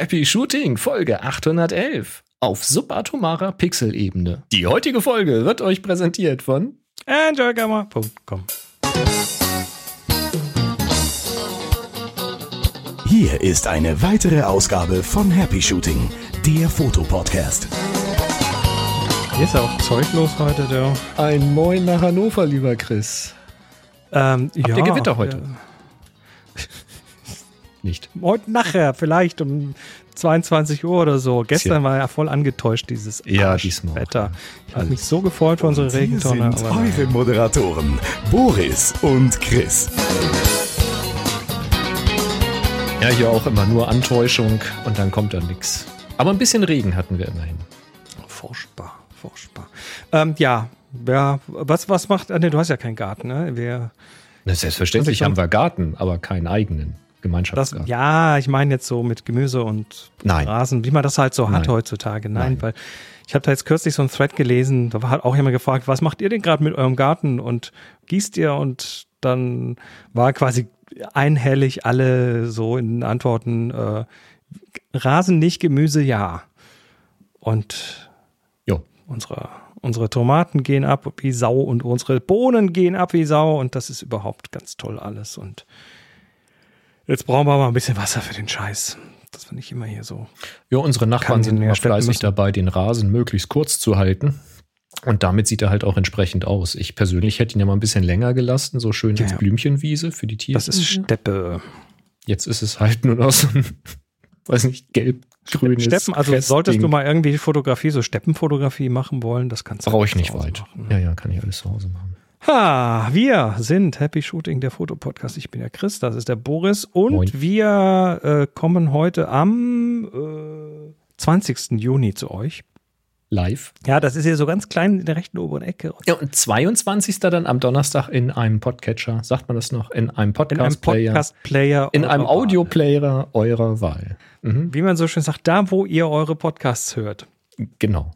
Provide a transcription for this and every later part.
Happy Shooting, Folge 811 auf subatomarer Pixelebene. Die heutige Folge wird euch präsentiert von enjoygamma.com. Hier ist eine weitere Ausgabe von Happy Shooting, der Fotopodcast. Hier ist auch zeuglos heute, der. Ein Moin nach Hannover, lieber Chris. Ähm, Habt ja, ihr Gewitter heute? äh, Nicht. Heute nachher, vielleicht um 22 Uhr oder so. Gestern war ja voll angetäuscht, dieses Ja, diesmal Wetter. Ich habe mich so gefreut für unsere Regentonne. sind aber eure Moderatoren, Boris und Chris. Ja, hier auch immer nur Antäuschung und dann kommt da nichts. Aber ein bisschen Regen hatten wir immerhin. furchtbar, furchtbar. Ähm, ja, ja, was, was macht, nee, du hast ja keinen Garten, ne? Wir, Na, selbstverständlich Also haben wir Garten, aber keinen eigenen das, Gemeinschaftsgarten. ja, ich meine jetzt so mit Gemüse und Nein. Rasen, wie man das halt so hat Nein. heutzutage. Nein, Nein. weil ich habe da jetzt kürzlich so ein Thread gelesen, da hat auch jemand gefragt, was macht ihr denn gerade mit eurem Garten und gießt ihr und dann war quasi einhellig alle so in den Antworten äh, Rasen nicht, Gemüse ja. Und Jo. unsere, unsere Tomaten gehen ab wie Sau und unsere Bohnen gehen ab wie Sau und das ist überhaupt ganz toll alles. Und jetzt brauchen wir mal ein bisschen Wasser für den Scheiß. Das wir nicht immer hier so. Ja, unsere Nachbarn sind immer fleißig müssen. dabei, den Rasen möglichst kurz zu halten. Und damit sieht er halt auch entsprechend aus. Ich persönlich hätte ihn ja mal ein bisschen länger gelassen, so schön Ja, als. Blümchenwiese für die Tiere. Das ist Steppe. Jetzt ist es halt nur noch so ein, weiß nicht, gelb-grünes. Steppen, also Kressding. solltest du mal irgendwie Fotografie, so Steppenfotografie machen wollen, das kannst du Brauche ich nicht weit. machen. Ja, ja, kann ich alles zu Hause machen. Ha, wir sind Happy Shooting, der Fotopodcast. Ich bin der Chris, das ist der Boris und Moin. wir äh, kommen heute am äh, 20. Juni zu euch. Live. Ja, das ist hier so ganz klein in der rechten oberen Ecke. Ja, und 22. dann am Donnerstag in einem Podcatcher, sagt man das noch, in einem In einem Podcast-Player, Podcast-Player. in einem. Audioplayer eurer Wahl. Mhm, Wie man so schön sagt, da, wo ihr eure Podcasts hört. genau.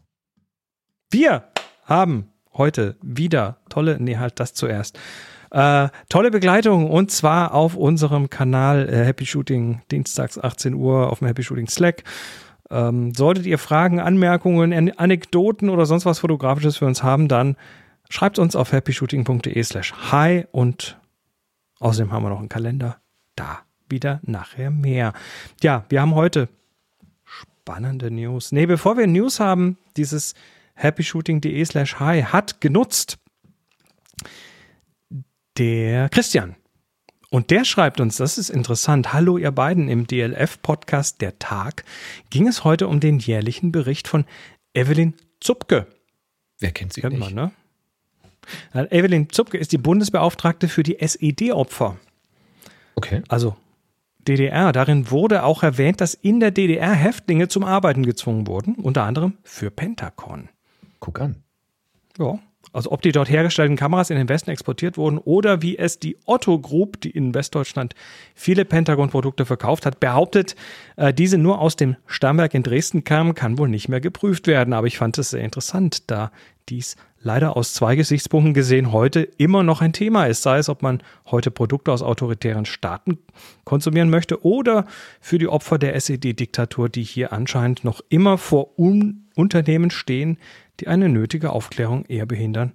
Wir haben heute wieder tolle, nee, halt das zuerst. Äh, tolle Begleitung und zwar auf unserem Kanal äh, Happy Shooting, dienstags 18 Uhr auf dem Happy Shooting Slack. Ähm, solltet ihr Fragen, Anmerkungen, An Anekdoten oder sonst was Fotografisches für uns haben, dann schreibt uns auf happyshooting.de slash hi und außerdem haben wir noch einen Kalender. Da wieder nachher mehr. Ja, wir haben heute spannende News. Nee, bevor wir News haben, dieses happyshooting.de slash hi hat genutzt der Christian. Und der schreibt uns, das ist interessant, hallo ihr beiden, im DLF-Podcast Der Tag ging es heute um den jährlichen Bericht von Evelyn Zupke. Wer kennt sie Kennt nicht? man, ne? Evelyn Zupke ist die Bundesbeauftragte für die SED-Opfer. Okay. also DDR. Darin wurde auch erwähnt, dass in der DDR Häftlinge zum Arbeiten gezwungen wurden, unter anderem für Pentagon. Guck an. Ja. Also ob die dort hergestellten Kameras in den Westen exportiert wurden oder wie es die Otto Group, die in Westdeutschland viele Pentagon-Produkte verkauft hat, behauptet, äh, diese nur aus dem Stammwerk in Dresden kamen, kann wohl nicht mehr geprüft werden. Aber ich fand es sehr interessant, da dies leider aus zwei Gesichtspunkten gesehen heute immer noch ein Thema ist. Sei es, ob man heute Produkte aus autoritären Staaten konsumieren möchte oder für die Opfer der SED-Diktatur, die hier anscheinend noch immer vor Un Unternehmen stehen, die eine nötige Aufklärung eher behindern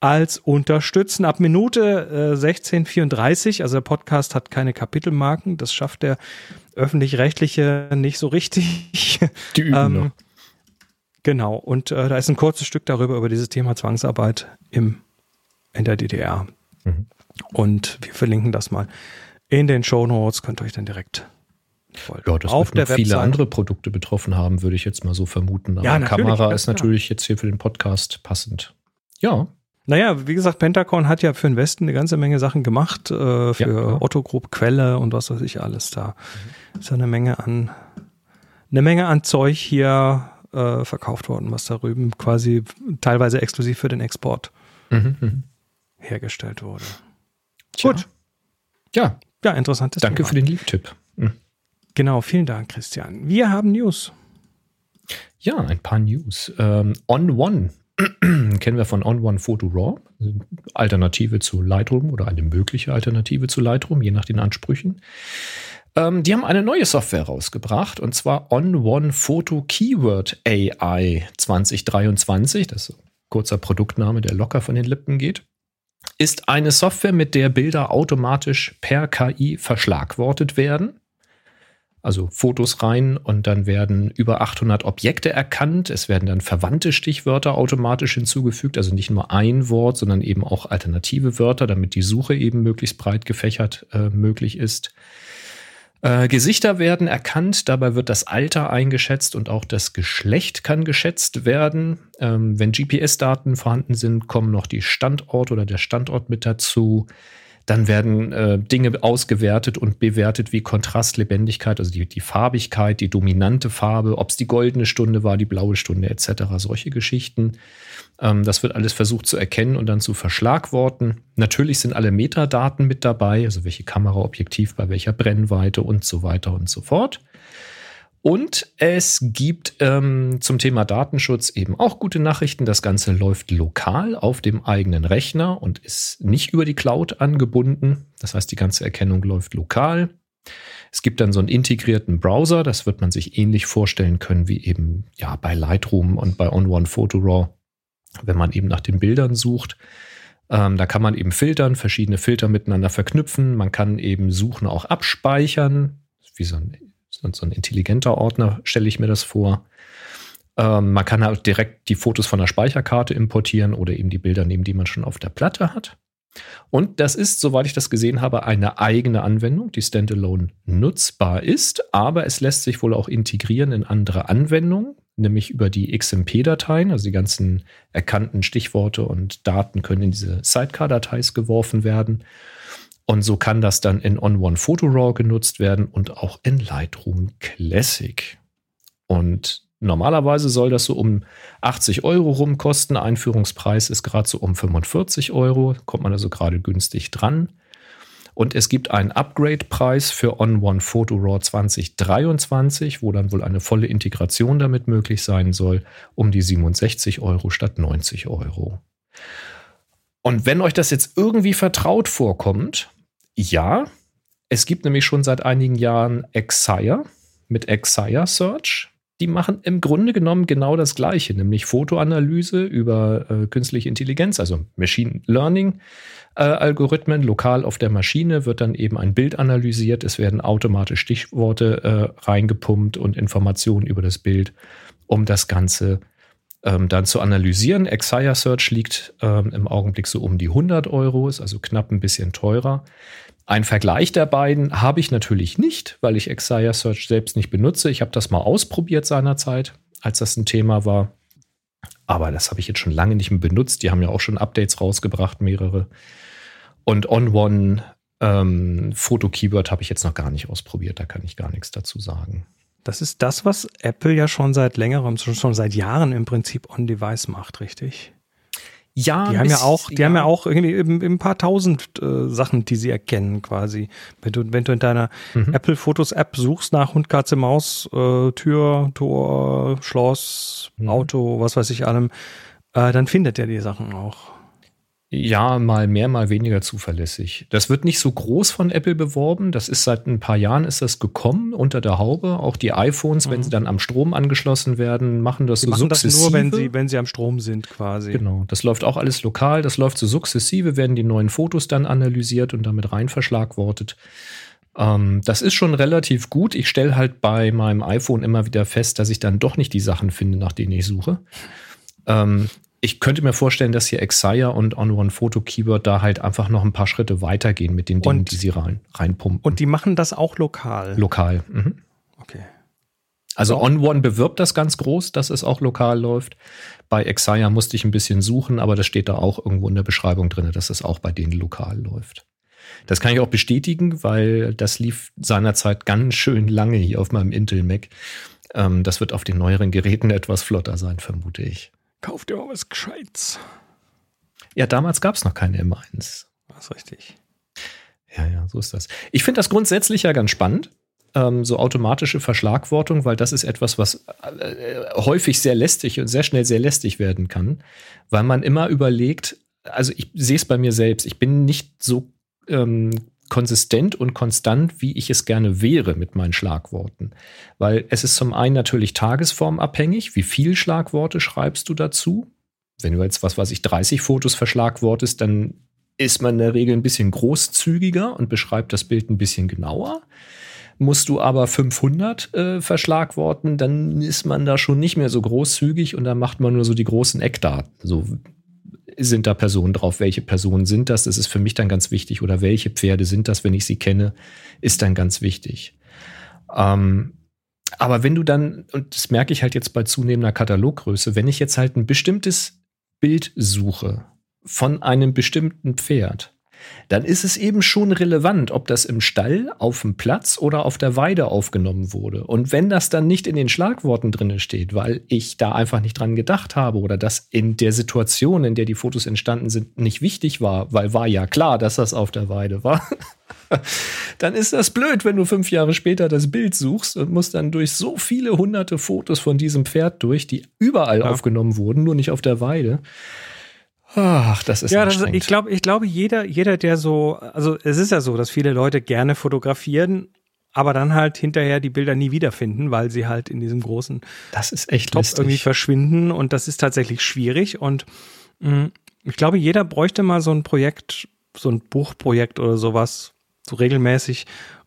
als unterstützen. Ab Minute äh, 1634, also der Podcast hat keine Kapitelmarken, das schafft der öffentlich-rechtliche nicht so richtig. Die üben Ähm, noch. Genau, und äh, da ist ein kurzes Stück darüber, über dieses Thema Zwangsarbeit im, in der DDR. Mhm. Und wir verlinken das mal in den Show Notes, könnt ihr euch dann direkt folgen. Ja, das auf wird der noch viele Website. andere Produkte betroffen haben, würde ich jetzt mal so vermuten. Aber Ja, Kamera ist klar. natürlich jetzt hier für den Podcast passend. Ja, Naja, wie gesagt, Pentagon hat ja für den Westen eine ganze Menge Sachen gemacht, äh, für Ja. Otto Group Quelle und was weiß ich alles da. Mhm. Ist ja eine Menge an, eine Menge an Zeug hier äh, verkauft worden, was da drüben quasi teilweise exklusiv für den Export mhm, mhm. hergestellt wurde. Tja. Gut. Ja, Ja, interessantes danke Thema. für den Liebtipp. Mhm. Genau, vielen Dank, Christian. Wir haben News. Ja, ein paar News. Ähm, On One kennen wir von On One Photo Raw, Alternative zu Lightroom oder eine mögliche Alternative zu Lightroom, je nach den Ansprüchen. Ähm, die haben eine neue Software rausgebracht und zwar On One Photo Keyword AI 2023. Das ist ein kurzer Produktname, der locker von den Lippen geht. Ist eine Software, mit der Bilder automatisch per KI verschlagwortet werden also Fotos rein und dann werden über 800 Objekte erkannt. Es werden dann verwandte Stichwörter automatisch hinzugefügt, also nicht nur ein Wort, sondern eben auch alternative Wörter, damit die Suche eben möglichst breit gefächert äh, möglich ist. Äh, Gesichter werden erkannt, dabei wird das Alter eingeschätzt und auch das Geschlecht kann geschätzt werden. Ähm, wenn GPS-Daten vorhanden sind, kommen noch die Standort oder der Standort mit dazu. Dann werden äh, Dinge ausgewertet und bewertet wie Kontrast, Lebendigkeit, also die, die Farbigkeit, die dominante Farbe, ob es die goldene Stunde war, die blaue Stunde etc. Solche Geschichten. Ähm, das wird alles versucht zu erkennen und dann zu verschlagworten. Natürlich sind alle Metadaten mit dabei, also welche Kameraobjektiv bei welcher Brennweite und so weiter und so fort. Und es gibt ähm, zum Thema Datenschutz eben auch gute Nachrichten. Das Ganze läuft lokal auf dem eigenen Rechner und ist nicht über die Cloud angebunden. Das heißt, die ganze Erkennung läuft lokal. Es gibt dann so einen integrierten Browser, das wird man sich ähnlich vorstellen können wie eben ja bei Lightroom und bei On1 Photo RAW, wenn man eben nach den Bildern sucht. Ähm, da kann man eben filtern, verschiedene Filter miteinander verknüpfen. Man kann eben Suchen auch abspeichern, wie so ein so ein intelligenter Ordner, stelle ich mir das vor. Ähm, man kann halt direkt die Fotos von der Speicherkarte importieren oder eben die Bilder nehmen, die man schon auf der Platte hat. Und das ist, soweit ich das gesehen habe, eine eigene Anwendung, die standalone nutzbar ist, aber es lässt sich wohl auch integrieren in andere Anwendungen, nämlich über die XMP-Dateien, also die ganzen erkannten Stichworte und Daten können in diese Sidecar-Dateis geworfen werden. Und so kann das dann in On-One Photo RAW genutzt werden und auch in Lightroom Classic. Und normalerweise soll das so um 80 Euro rumkosten. Einführungspreis ist gerade so um 45 Euro. Kommt man also gerade günstig dran. Und es gibt einen Upgrade-Preis für On-One Photo RAW 2023, wo dann wohl eine volle Integration damit möglich sein soll, um die 67 Euro statt 90 Euro. Und wenn euch das jetzt irgendwie vertraut vorkommt, ja, es gibt nämlich schon seit einigen Jahren Exire mit Exire Search. Die machen im Grunde genommen genau das Gleiche, nämlich Fotoanalyse über äh, künstliche Intelligenz, also Machine Learning äh, Algorithmen. Lokal auf der Maschine wird dann eben ein Bild analysiert. Es werden automatisch Stichworte äh, reingepumpt und Informationen über das Bild, um das Ganze ähm, dann zu analysieren. Exire Search liegt ähm, im Augenblick so um die 100 Euro, ist also knapp ein bisschen teurer. Ein Vergleich der beiden habe ich natürlich nicht, weil ich Exire Search selbst nicht benutze. Ich habe das mal ausprobiert seinerzeit, als das ein Thema war. Aber das habe ich jetzt schon lange nicht mehr benutzt. Die haben ja auch schon Updates rausgebracht, mehrere. Und On-One ähm, Foto-Keyword habe ich jetzt noch gar nicht ausprobiert. Da kann ich gar nichts dazu sagen. Das ist das, was Apple ja schon seit längerem, schon seit Jahren im Prinzip on-device macht, richtig? Ja, die haben ja auch, die ja. haben ja auch irgendwie ein paar tausend äh, Sachen, die sie erkennen quasi. Wenn du, wenn du in deiner mhm. Apple Fotos App suchst nach Hund, Katze, Maus, äh, Tür, Tor, Schloss, mhm. Auto, was weiß ich allem, äh, dann findet er die Sachen auch. Ja, mal mehr, mal weniger zuverlässig. Das wird nicht so groß von Apple beworben. Das ist seit ein paar Jahren ist das gekommen unter der Haube. Auch die iPhones, mhm. wenn sie dann am Strom angeschlossen werden, machen das sie so machen sukzessive. Das nur, wenn sie, wenn sie am Strom sind, quasi. Genau. Das läuft auch alles lokal. Das läuft so sukzessive, werden die neuen Fotos dann analysiert und damit rein verschlagwortet. Ähm, das ist schon relativ gut. Ich stelle halt bei meinem iPhone immer wieder fest, dass ich dann doch nicht die Sachen finde, nach denen ich suche. Ähm, ich könnte mir vorstellen, dass hier Exire und On-One Photo Keyword da halt einfach noch ein paar Schritte weitergehen mit den Dingen, und, die sie rein, reinpumpen. Und die machen das auch lokal? Lokal. Mhm. Okay. Also On-One bewirbt das ganz groß, dass es auch lokal läuft. Bei Exire musste ich ein bisschen suchen, aber das steht da auch irgendwo in der Beschreibung drin, dass es auch bei denen lokal läuft. Das kann ich auch bestätigen, weil das lief seinerzeit ganz schön lange hier auf meinem Intel Mac. Ähm, das wird auf den neueren Geräten etwas flotter sein, vermute ich. Kauf dir mal was Gescheites. Ja, damals gab es noch keine M1. Das ist richtig. Ja, ja, so ist das. Ich finde das grundsätzlich ja ganz spannend, ähm, so automatische Verschlagwortung, weil das ist etwas, was äh, häufig sehr lästig und sehr schnell sehr lästig werden kann, weil man immer überlegt, also ich sehe es bei mir selbst, ich bin nicht so ähm, konsistent und konstant, wie ich es gerne wäre mit meinen Schlagworten. Weil es ist zum einen natürlich tagesformabhängig, wie viel Schlagworte schreibst du dazu. Wenn du jetzt, was weiß ich, 30 Fotos verschlagwortest, dann ist man in der Regel ein bisschen großzügiger und beschreibt das Bild ein bisschen genauer. Musst du aber 500 äh, verschlagworten, dann ist man da schon nicht mehr so großzügig und dann macht man nur so die großen Eckdaten. So sind da Personen drauf, welche Personen sind das? Das ist für mich dann ganz wichtig. Oder welche Pferde sind das, wenn ich sie kenne, ist dann ganz wichtig. Ähm, aber wenn du dann, und das merke ich halt jetzt bei zunehmender Kataloggröße, wenn ich jetzt halt ein bestimmtes Bild suche von einem bestimmten Pferd, dann ist es eben schon relevant, ob das im Stall, auf dem Platz oder auf der Weide aufgenommen wurde. Und wenn das dann nicht in den Schlagworten drin steht, weil ich da einfach nicht dran gedacht habe oder das in der Situation, in der die Fotos entstanden sind, nicht wichtig war, weil war ja klar, dass das auf der Weide war, dann ist das blöd, wenn du fünf Jahre später das Bild suchst und musst dann durch so viele hunderte Fotos von diesem Pferd durch, die überall ja. aufgenommen wurden, nur nicht auf der Weide. Ach, das ist ja, ist, ich glaube, ich glaube, jeder, jeder, der so, also es ist ja so, dass viele Leute gerne fotografieren, aber dann halt hinterher die Bilder nie wiederfinden, weil sie halt in diesem großen das ist echt Top lustig. irgendwie verschwinden und das ist tatsächlich schwierig und mh, mm, ich glaube, jeder bräuchte mal so ein Projekt, so ein Buchprojekt oder sowas, so regelmäßig,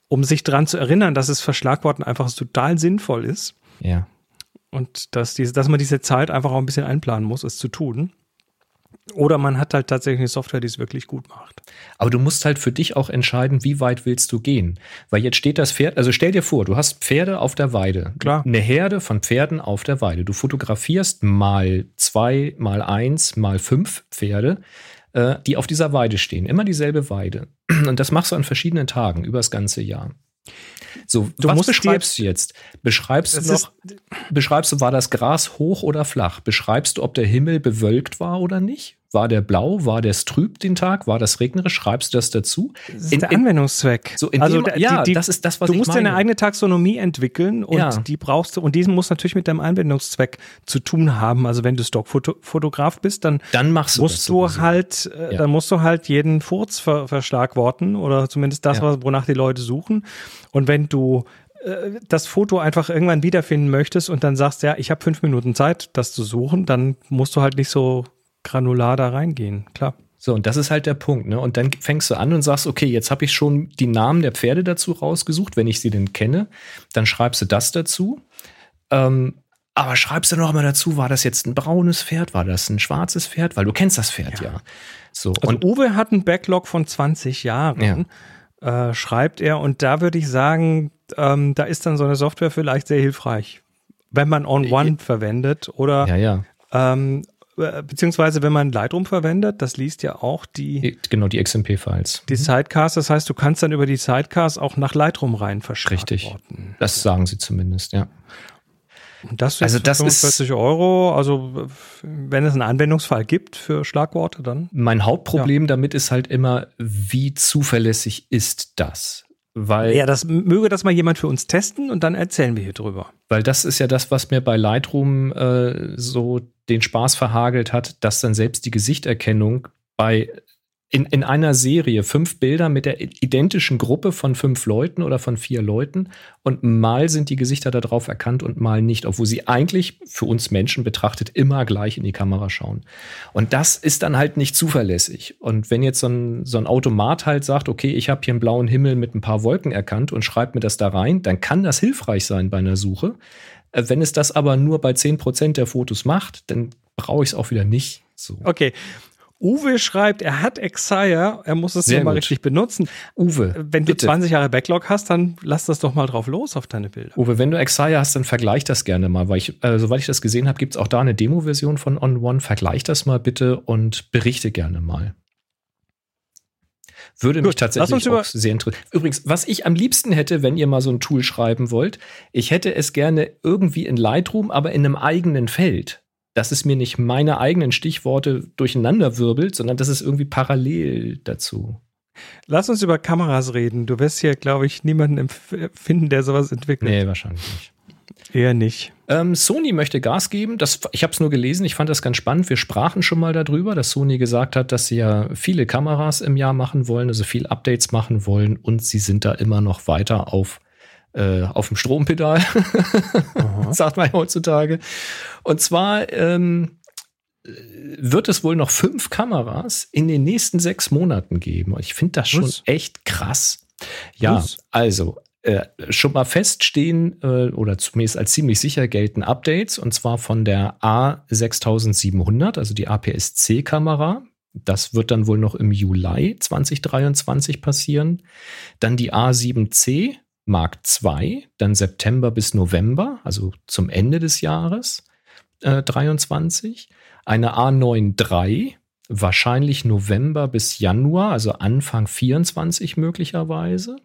um sich dran zu erinnern, dass es Verschlagworten einfach total sinnvoll ist. Ja. Und dass, diese, dass man diese Zeit einfach auch ein bisschen einplanen muss, es zu tun. Oder man hat halt tatsächlich eine Software, die es wirklich gut macht. Aber du musst halt für dich auch entscheiden, wie weit willst du gehen. Weil jetzt steht das Pferd, also stell dir vor, du hast Pferde auf der Weide. Klar. Eine Herde von Pferden auf der Weide. Du fotografierst mal zwei, mal eins, mal fünf Pferde, äh, die auf dieser Weide stehen. Immer dieselbe Weide. Und das machst du an verschiedenen Tagen über das ganze Jahr. So, du was beschreibst du jetzt? Beschreibst du noch, beschreibst du, war das Gras hoch oder flach? Beschreibst du, ob der Himmel bewölkt war oder nicht? War der blau? War der trüb den Tag? War das regnerisch? Schreibst du das dazu? Das ist in, der Anwendungszweck. So in also dem, ja, die, das ist das, was du ich musst meine. deine eigene Taxonomie entwickeln und ja. die brauchst du und diesen muss natürlich mit deinem Anwendungszweck zu tun haben. Also wenn du Stockfotograf bist, dann, dann machst du musst du halt, äh, ja. dann musst du halt jeden Furz ver verschlagworten oder zumindest das, ja. wonach die Leute suchen. Und wenn du äh, das Foto einfach irgendwann wiederfinden möchtest und dann sagst, ja, ich habe fünf Minuten Zeit, das zu suchen, dann musst du halt nicht so granular da reingehen, klar. So, und das ist halt der Punkt, ne? Und dann fängst du an und sagst, okay, jetzt habe ich schon die Namen der Pferde dazu rausgesucht, wenn ich sie denn kenne. Dann schreibst du das dazu. Ähm, aber schreibst du noch mal dazu, war das jetzt ein braunes Pferd, war das ein schwarzes Pferd? Weil du kennst das Pferd ja. ja. So, also und Uwe hat einen Backlog von 20 Jahren, ja. äh, schreibt er. Und da würde ich sagen, ähm, da ist dann so eine Software vielleicht sehr hilfreich, wenn man On-One äh, verwendet oder ja, ja. Ähm, äh, beziehungsweise wenn man Lightroom verwendet, das liest ja auch die genau die XMP-Files. Die mhm. Sidecars, das heißt, du kannst dann über die Sidecars auch nach Lightroom rein verschreiben. Richtig. Das sagen sie zumindest, ja. Und das also das 45 ist, Euro, also wenn es einen Anwendungsfall gibt für Schlagworte, dann. Mein Hauptproblem ja. damit ist halt immer, wie zuverlässig ist das? Weil, ja, das möge das mal jemand für uns testen und dann erzählen wir hier drüber. Weil das ist ja das, was mir bei Lightroom äh, so den Spaß verhagelt hat, dass dann selbst die Gesichterkennung bei in, in einer Serie fünf Bilder mit der identischen Gruppe von fünf Leuten oder von vier Leuten und mal sind die Gesichter da drauf erkannt und mal nicht, obwohl sie eigentlich für uns Menschen betrachtet immer gleich in die Kamera schauen. Und das ist dann halt nicht zuverlässig. Und wenn jetzt so ein, so ein Automat halt sagt, okay, ich habe hier einen blauen Himmel mit ein paar Wolken erkannt und schreibt mir das da rein, dann kann das hilfreich sein bei einer Suche. Äh, wenn es das aber nur bei zehn Prozent der Fotos macht, dann brauche ich es auch wieder nicht. So. Okay, Uwe schreibt, er hat Exire, er muss es Sehr mal richtig benutzen. Uwe, wenn du bitte. 20 Jahre Backlog hast, dann lass das doch mal drauf los auf deine Bilder. Uwe, wenn du Exire hast, dann vergleich das gerne mal, weil ich, äh, soweit ich das gesehen habe, gibt es auch da eine Demo-Version von On One. Vergleich das mal bitte und berichte gerne mal. Würde Gut, mich tatsächlich auch sehr interessieren. Übrigens, was ich am liebsten hätte, wenn ihr mal so ein Tool schreiben wollt, ich hätte es gerne irgendwie in Lightroom, aber in einem eigenen Feld dass es mir nicht meine eigenen Stichworte durcheinander wirbelt, sondern dass es irgendwie parallel dazu. Lass uns über Kameras reden. Du wirst hier, glaube ich, niemanden finden, der sowas entwickelt. Nee, wahrscheinlich nicht. Eher nicht. Ähm, Sony möchte Gas geben. Das, ich habe es nur gelesen, ich fand das ganz spannend. Wir sprachen schon mal darüber, dass Sony gesagt hat, dass sie ja viele Kameras im Jahr machen wollen, also viel Updates machen wollen und sie sind da immer noch weiter auf, äh, auf dem Strompedal, sagt man heutzutage. Und zwar ähm, wird es wohl noch fünf Kameras in den nächsten sechs Monaten geben. Ich finde das schon Was? echt krass. Ja, Was? also äh, schon mal feststehen äh, oder zumindest als ziemlich sicher gelten Updates und zwar von der A6700, also die APS-C-Kamera. Das wird dann wohl noch im Juli 2023 passieren. Dann die A7C Mark II, dann September bis November, also zum Ende des Jahres äh, 23. Eine A9 III, wahrscheinlich November bis Januar, also Anfang 24 möglicherweise.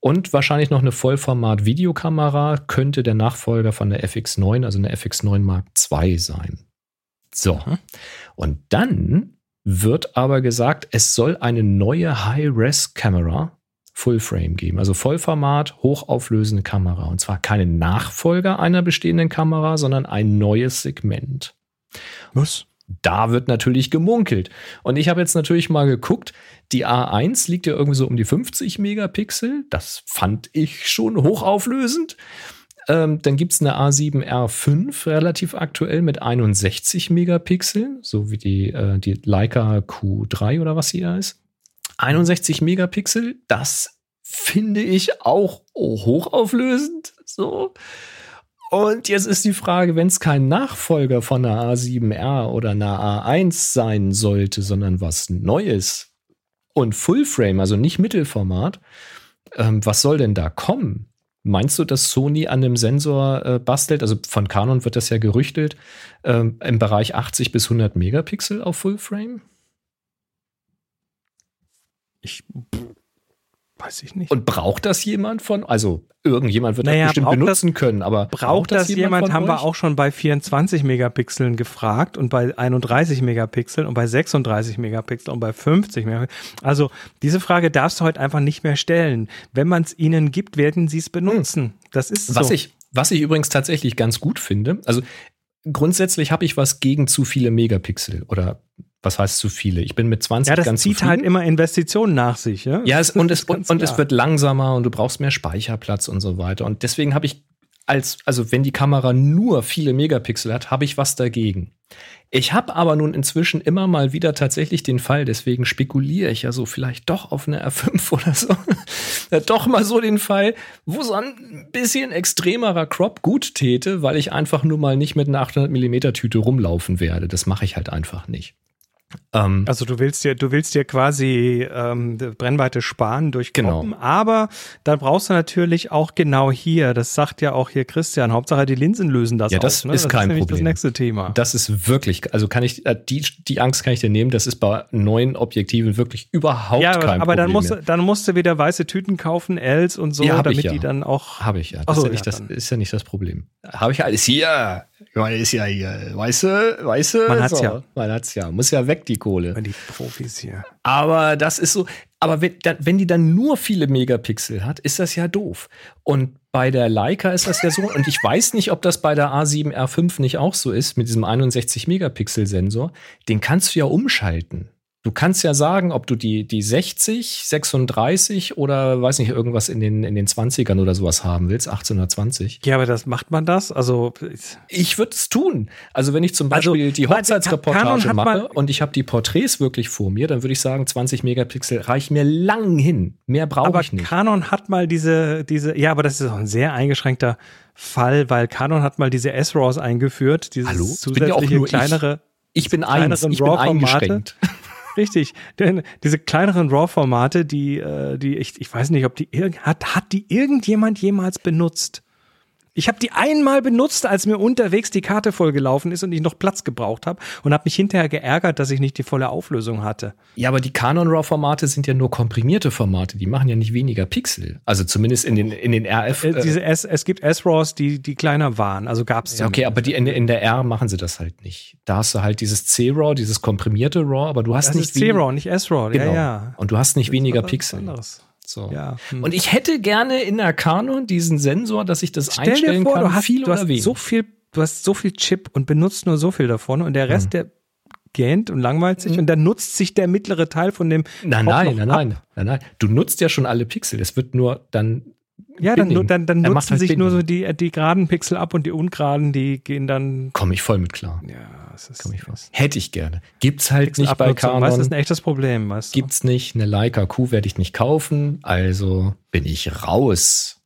Und wahrscheinlich noch eine Vollformat-Videokamera könnte der Nachfolger von der FX9, also eine FX9 Mark II sein. So. Mhm. Und dann wird aber gesagt, es soll eine neue High-Res-Kamera Full-Frame geben, also Vollformat, hochauflösende Kamera. Und zwar keine Nachfolger einer bestehenden Kamera, sondern ein neues Segment. Was? Da wird natürlich gemunkelt. Und ich habe jetzt natürlich mal geguckt, die A1 liegt ja irgendwie so um die 50 Megapixel. Das fand ich schon hochauflösend. Ähm, dann gibt es eine A7R5 relativ aktuell mit 61 Megapixel, so wie die, äh, die Leica Q3 oder was sie da ist. 61 Megapixel, das finde ich auch hochauflösend. So. Und jetzt ist die Frage, wenn es kein Nachfolger von einer A7R oder einer A1 sein sollte, sondern was Neues und Fullframe, also nicht Mittelformat, ähm, was soll denn da kommen? Meinst du, dass Sony an einem Sensor äh, bastelt? Also von Canon wird das ja gerüchtet, ähm, im Bereich 80 bis 100 Megapixel auf Fullframe? Ich Weiß ich nicht. Und braucht das jemand von? Also irgendjemand wird naja, das bestimmt benutzen das, können, aber braucht, braucht das, das jemand? haben euch? wir auch schon bei 24 Megapixeln gefragt und bei 31 Megapixeln und bei 36 Megapixeln und bei 50 Megapixeln. Also diese Frage darfst du heute einfach nicht mehr stellen. Wenn man es ihnen gibt, werden sie es benutzen. Hm. Das ist was so. Ich, was ich übrigens tatsächlich ganz gut finde, also grundsätzlich habe ich was gegen zu viele Megapixel oder was heißt zu viele? Ich bin mit 20 ja, das ganz zieht halt immer Investitionen nach sich. Ja, ja es, und, es, und, und es wird langsamer und du brauchst mehr Speicherplatz und so weiter. Und deswegen habe ich als, also wenn die Kamera nur viele Megapixel hat, habe ich was dagegen. Ich habe aber nun inzwischen immer mal wieder tatsächlich den Fall, deswegen spekuliere ich ja so vielleicht doch auf eine R5 oder so. doch mal so den Fall, wo so ein bisschen extremerer Crop gut täte, weil ich einfach nur mal nicht mit einer 800 mm Tüte rumlaufen werde. Das mache ich halt einfach nicht. Ähm, also du willst dir, du willst dir quasi ähm, Brennweite sparen durch Kroppen, genau. aber dann brauchst du natürlich auch genau hier, das sagt ja auch hier Christian, Hauptsache die Linsen lösen das Ja, das auf, ne? ist das kein ist Problem. das nächste Thema. Das ist wirklich, also kann ich, äh, die, die Angst kann ich dir nehmen, das ist bei neuen Objektiven wirklich überhaupt ja, kein aber Problem. Aber dann musst, du, dann musst du wieder weiße Tüten kaufen, Ls und so, ja, damit ja. die dann auch. Habe ich ja. Das, so, ist, ja nicht das ist ja nicht das Problem. Habe ich alles hier. Ist ja hier, du, weißt du? Man hat's so, ja. Man hat's ja. Muss ja weg, die Kohle. Die Profis hier. Aber das ist so, aber wenn, wenn die dann nur viele Megapixel hat, ist das ja doof. Und bei der Leica ist das ja so, und ich weiß nicht, ob das bei der A7R5 nicht auch so ist, mit diesem 61 Megapixel Sensor, den kannst du ja umschalten. Du kannst ja sagen, ob du die, die 60, 36 oder weiß nicht, irgendwas in den, in den 20ern oder sowas haben willst, 1820. Ja, aber das macht man das? Also ich würde es tun. Also wenn ich zum also, Beispiel also, die Hochzeitsreportage mache und ich habe die Porträts wirklich vor mir, dann würde ich sagen, 20 Megapixel reichen mir lang hin. Mehr brauche ich nicht. Canon hat mal diese, diese, ja, aber das ist auch ein sehr eingeschränkter Fall, weil Canon hat mal diese S-RAWs eingeführt, dieses Hallo? zusätzliche ja kleinere. Ich. ich bin eins, ich bin eingeschränkt. Richtig. Denn diese kleineren RAW-Formate, die, äh, die ich, ich weiß nicht, ob die hat, hat die irgendjemand jemals benutzt? Ich habe die einmal benutzt, als mir unterwegs die Karte vollgelaufen ist und ich noch Platz gebraucht habe und habe mich hinterher geärgert, dass ich nicht die volle Auflösung hatte. Ja, aber die Canon RAW Formate sind ja nur komprimierte Formate, die machen ja nicht weniger Pixel. Also zumindest in den in den RF äh, diese S, es gibt S-RAWs, die die kleiner waren, also gab's ja, Okay, aber die in, in der R machen sie das halt nicht. Da hast du halt dieses C-RAW, dieses komprimierte RAW, aber du hast das nicht C-RAW, nicht S-RAW. Genau. Ja, ja. Und du hast nicht weniger Pixel. Anderes. So. Ja. Hm. Und ich hätte gerne in der Canon diesen Sensor, dass ich das Stell einstellen dir vor, kann, du hast, viel du hast so viel, du hast so viel Chip und benutzt nur so viel davon und der Rest, Mhm. der gähnt und langweilt sich und dann nutzt sich der mittlere Teil von dem nein, nein, nein, nein, nein, nein. Du nutzt ja schon alle Pixel. Es wird nur dann Ja, dann, Binding. dann, dann macht nutzen halt sich nur so Binding. die, die geraden Pixel ab und die ungeraden, die gehen dann. komme ich voll mit klar. Ja. Komm ich vor. Hätte ich gerne. Gibt's halt nicht bei Abnutzung, weißt, das ist Canon. ein echtes Problem, weißt du? Gibt's nicht. Eine Leica Q werde ich nicht kaufen. Also bin ich raus.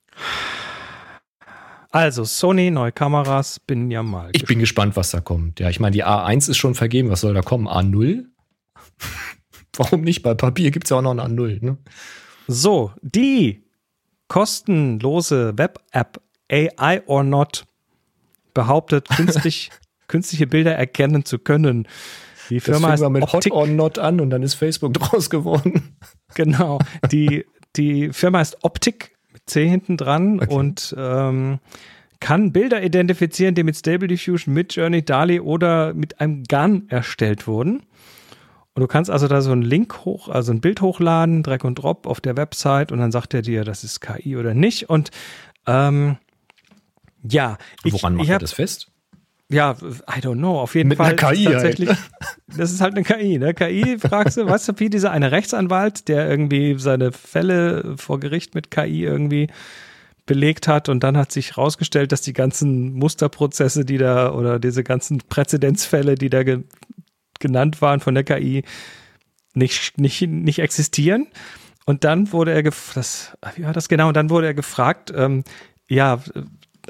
Also, Sony, neue Kameras, bin ja mal. Ich bin gespannt, was da kommt. Ja, ich meine, die A1 ist schon vergeben. Was soll da kommen? A0? Warum nicht? Bei Papier gibt's ja auch noch ein A0. Ne? So, die kostenlose Web-App AI or Not behauptet, künstlich, künstliche Bilder erkennen zu können. Die Das Firma fing ist mal mit Optik, Hot or Not an und dann ist Facebook draus geworden. genau. Die, die Firma ist Optik mit C hinten dran Okay. und ähm, kann Bilder identifizieren, die mit Stable Diffusion, mit Journey, DALI oder mit einem GAN erstellt wurden. Und du kannst also da so einen Link hoch, also ein Bild hochladen, Drag und Drop auf der Website und dann sagt er dir, das ist KI oder nicht. Und ähm, ja, ich, Woran macht ich er das fest? Ja, I don't know. Auf jeden Mit Fall einer KI halt, tatsächlich. Das ist halt eine KI, ne? KI fragst du, weißt du, wie dieser eine Rechtsanwalt, der irgendwie seine Fälle vor Gericht mit KI irgendwie belegt hat und dann hat sich rausgestellt, dass die ganzen Musterprozesse, die da oder diese ganzen Präzedenzfälle, die da ge genannt waren von der KI, nicht, nicht, nicht existieren. Und dann wurde er gefragt, wie war das genau? Und dann wurde er gefragt, ähm, ja,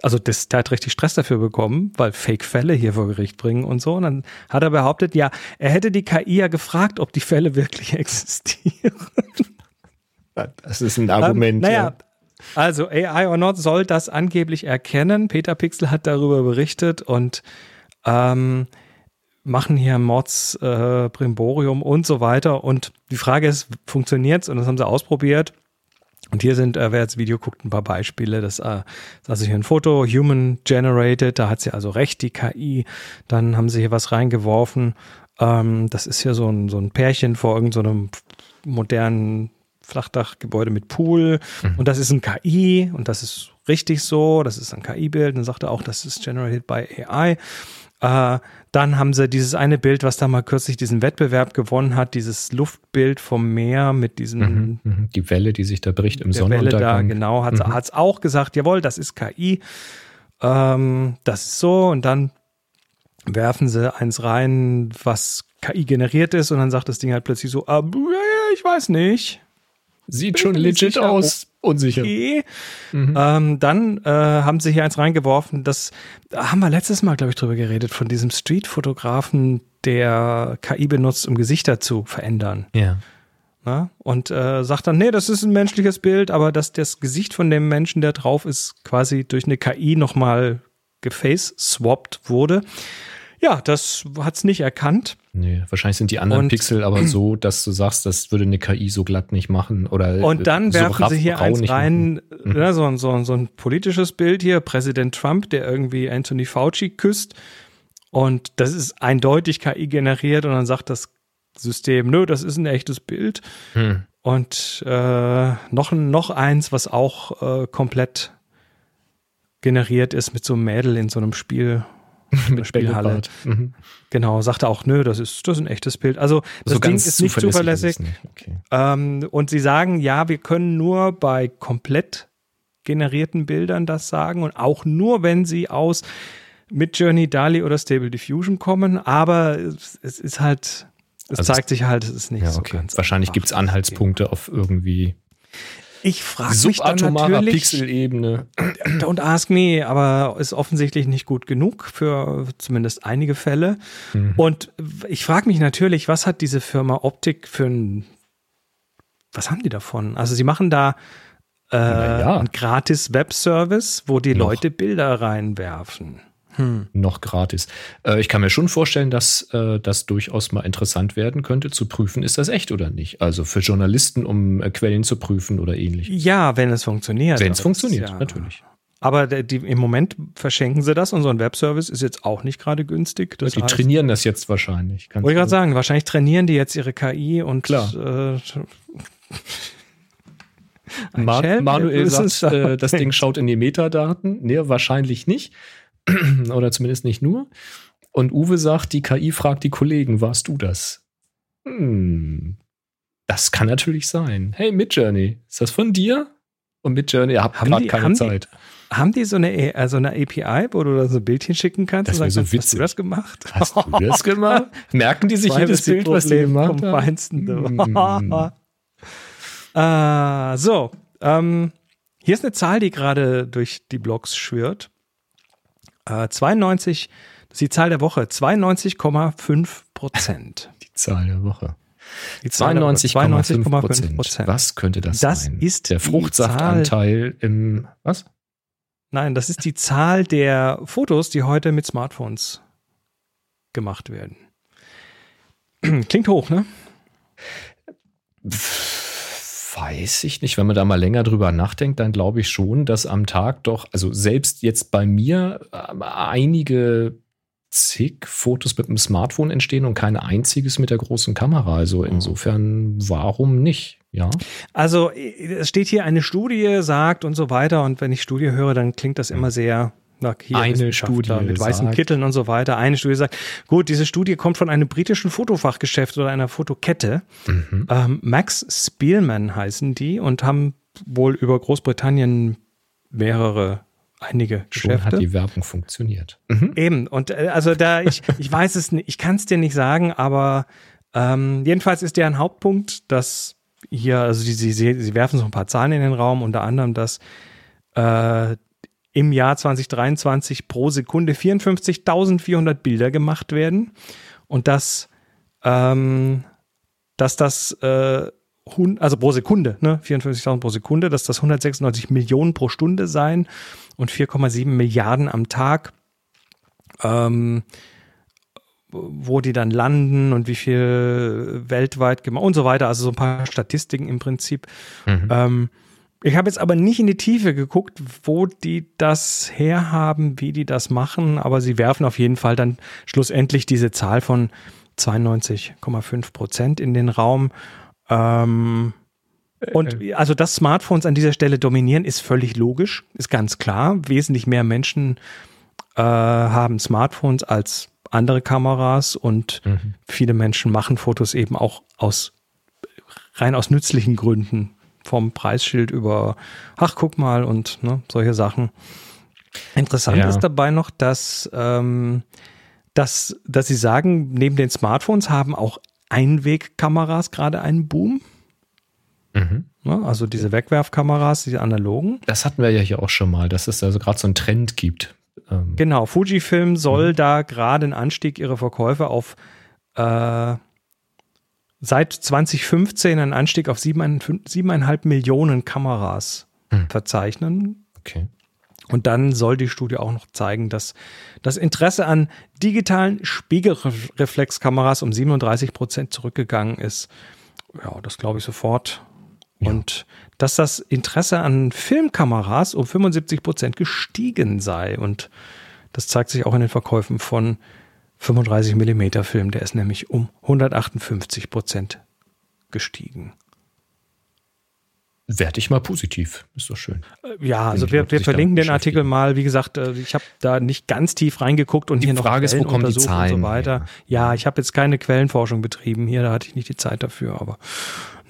also das, der hat richtig Stress dafür bekommen, weil Fake-Fälle hier vor Gericht bringen und so. Und dann hat er behauptet, ja, er hätte die KI ja gefragt, ob die Fälle wirklich existieren. Das ist ein Argument. Ähm, naja, ja. also AI or not soll das angeblich erkennen. Peter Pixel hat darüber berichtet und ähm, machen hier Mods, äh, Brimborium und so weiter. Und die Frage ist, funktioniert's? Und das haben sie ausprobiert. Und hier sind, äh, wer jetzt Video guckt, ein paar Beispiele. Das, äh, ist also hier ein Foto, Human Generated, da hat sie also recht, die KI. Dann haben sie hier was reingeworfen. Ähm, das ist hier so ein, so ein Pärchen vor irgendeinem so modernen Flachdachgebäude mit Pool. Und das ist ein KI und das ist richtig so. Das ist ein KI-Bild. Dann sagt er auch, das ist generated by AI. Äh, dann haben sie dieses eine Bild, was da mal kürzlich diesen Wettbewerb gewonnen hat, dieses Luftbild vom Meer mit diesem Mhm, mhm. Die Welle, die sich da bricht im der Welle da, Sonnenuntergang. genau, hat Mhm. es auch gesagt, jawohl, das ist KI. Ähm, das ist so und dann werfen sie eins rein, was KI generiert ist und dann sagt das Ding halt plötzlich so, ah, ich weiß nicht. Sieht schon legit sicher, aus. Unsicher. Okay. Mhm. Ähm, dann äh, haben sie hier eins reingeworfen, das da haben wir letztes Mal, glaube ich, drüber geredet, von diesem Street-Fotografen, der KI benutzt, um Gesichter zu verändern. Ja. Ne? Und äh, sagt dann, nee, das ist ein menschliches Bild, aber dass das Gesicht von dem Menschen, der drauf ist, quasi durch eine KI nochmal geface-swapped wurde. Ja, das hat's nicht erkannt. Nee, wahrscheinlich sind die anderen Und- Pixel aber so, dass du sagst, das würde eine KI so glatt nicht machen. Oder Und dann äh, so werfen sie hier eins rein, machen. Mhm. ne, so, ein- so, ein- so ein politisches Bild hier, Präsident Trump, der irgendwie Anthony Fauci küsst. Und das ist eindeutig KI generiert und dann sagt das System, nö, das ist ein echtes Bild. Hm. Und äh, noch, noch eins, was auch äh, komplett generiert ist mit so einem Mädel in so einem Spiel. Mit Spielhalle. Mhm. Genau, sagte auch, nö, das ist, das ist ein echtes Bild. Also das so Ding ist nicht zuverlässig. ist es nicht. Okay. Ähm, und sie sagen, ja, wir können nur bei komplett generierten Bildern das sagen und auch nur, wenn sie aus mit Journey, DALI oder Stable Diffusion kommen. Aber es, es ist halt, es Also zeigt sich halt, es ist nicht Ja, so okay. ganz Wahrscheinlich gibt es Anhaltspunkte auf irgendwie Ich frage mich dann natürlich, Pixelebene. don't ask me, aber ist offensichtlich nicht gut genug für zumindest einige Fälle. Mhm. Und ich frage mich natürlich, was hat diese Firma Optik für ein, was haben die davon? Also sie machen da äh, Naja. einen gratis Webservice, wo die Noch. Leute Bilder reinwerfen. Noch gratis. Äh, ich kann mir schon vorstellen, dass äh, das durchaus mal interessant werden könnte, zu prüfen, ist das echt oder nicht. Also für Journalisten, um äh, Quellen zu prüfen oder ähnlich. Ja, wenn es funktioniert. Wenn es funktioniert, ja- natürlich. Aber die, im Moment verschenken sie das und so ein Webservice ist jetzt auch nicht gerade günstig. Das die heißt- trainieren das jetzt wahrscheinlich. Wollte ich gerade gut. sagen, wahrscheinlich trainieren die jetzt ihre KI und Klar. Äh, Ma Schelm, Manuel sagt, äh, das Ding schaut in die Metadaten. Nee, wahrscheinlich nicht. Oder zumindest nicht nur. Und Uwe sagt, die KI fragt die Kollegen, warst du das? Hm, das kann natürlich sein. Hey, Midjourney, ist das von dir? Und Midjourney, ihr habt gerade die- keine haben die- Zeit. Haben die so eine, äh, so eine API, wo du da so ein Bildchen schicken kannst Das sagst, so hast du witzig. das gemacht? Hast du das gemacht? Merken die sich jedes Bild, was die gemacht haben? Feinsten. Hm. äh, so, ähm, hier ist eine Zahl, die gerade durch die Blogs schwirrt. Äh, 92, das ist die Zahl der Woche, 92,5 Prozent. Die Zahl der Woche. Die Zahl der Woche, 92,5 Prozent. Was könnte das, Das sein? ist der Fruchtsaftanteil im, was? Nein, das ist die Zahl der Fotos, die heute mit Smartphones gemacht werden. Klingt hoch, ne? Weiß ich nicht. Wenn man da mal länger drüber nachdenkt, dann glaube ich schon, dass am Tag doch, also selbst jetzt bei mir ähm, einige zig Fotos mit dem Smartphone entstehen und kein einziges mit der großen Kamera. Also insofern, warum nicht? Ja. Also es steht hier, eine Studie sagt und so weiter. Und wenn ich Studie höre, dann klingt das immer sehr nach hier Eine Studie mit weißen sagt- Kitteln und so weiter. Eine Studie sagt, gut, diese Studie kommt von einem britischen Fotofachgeschäft oder einer Fotokette. Mhm. Ähm, Max Spielman heißen die und haben wohl über Großbritannien mehrere, einige Schon Geschäfte. hat die Werbung funktioniert. Mhm. Eben, und äh, also da, ich, ich weiß es nicht, ich kann es dir nicht sagen, aber ähm, jedenfalls ist deren Hauptpunkt, dass hier, also sie, sie, sie werfen so ein paar Zahlen in den Raum, unter anderem, dass äh, im Jahr 2023 pro Sekunde 54.400 Bilder gemacht werden und dass, ähm, dass das, äh, also pro Sekunde, ne, 54.000 pro Sekunde, dass das 196 Millionen pro Stunde seien und 4,7 Milliarden am Tag, ähm, wo die dann landen und wie viel weltweit gemacht und so weiter. Also so ein paar Statistiken im Prinzip. Mhm. Ähm, ich habe jetzt aber nicht in die Tiefe geguckt, wo die das herhaben, wie die das machen, aber sie werfen auf jeden Fall dann schlussendlich diese Zahl von 92,5 Prozent in den Raum. Ähm, und also, dass Smartphones an dieser Stelle dominieren, ist völlig logisch, ist ganz klar. Wesentlich mehr Menschen äh, haben Smartphones als andere Kameras und Mhm. viele Menschen machen Fotos eben auch aus rein aus nützlichen Gründen. Vom Preisschild über, ach, guck mal und ne, solche Sachen. Interessant Ja. ist dabei noch, dass, ähm, dass, dass sie sagen, neben den Smartphones haben auch Einwegkameras gerade einen Boom. Mhm. Ne? Also diese Wegwerfkameras, die analogen. Das hatten wir ja hier auch schon mal, dass es also gerade so einen Trend gibt. Ähm, Genau, Fujifilm soll da gerade einen Anstieg ihrer Verkäufe auf äh, seit 2015 einen Anstieg auf siebeneinhalb siebeneinhalb Millionen Kameras Hm. verzeichnen. okay. Und dann soll die Studie auch noch zeigen, dass das Interesse an digitalen Spiegelreflexkameras um 37 Prozent zurückgegangen ist. Ja, das glaube ich sofort. Ja. Und dass das Interesse an Filmkameras um 75 Prozent gestiegen sei. Und das zeigt sich auch in den Verkäufen von 35 Millimeter Film. Der ist nämlich um 158 Prozent gestiegen. Werte ich mal positiv. Ist doch schön. Ja, also wir, wir verlinken den Artikel mal. Wie gesagt, äh, ich habe da nicht ganz tief reingeguckt und Die hier noch Frage ist, wo kommen die Zahlen und so weiter. her? Ja, ich habe jetzt keine Quellenforschung betrieben. Hier, da hatte ich nicht die Zeit dafür, aber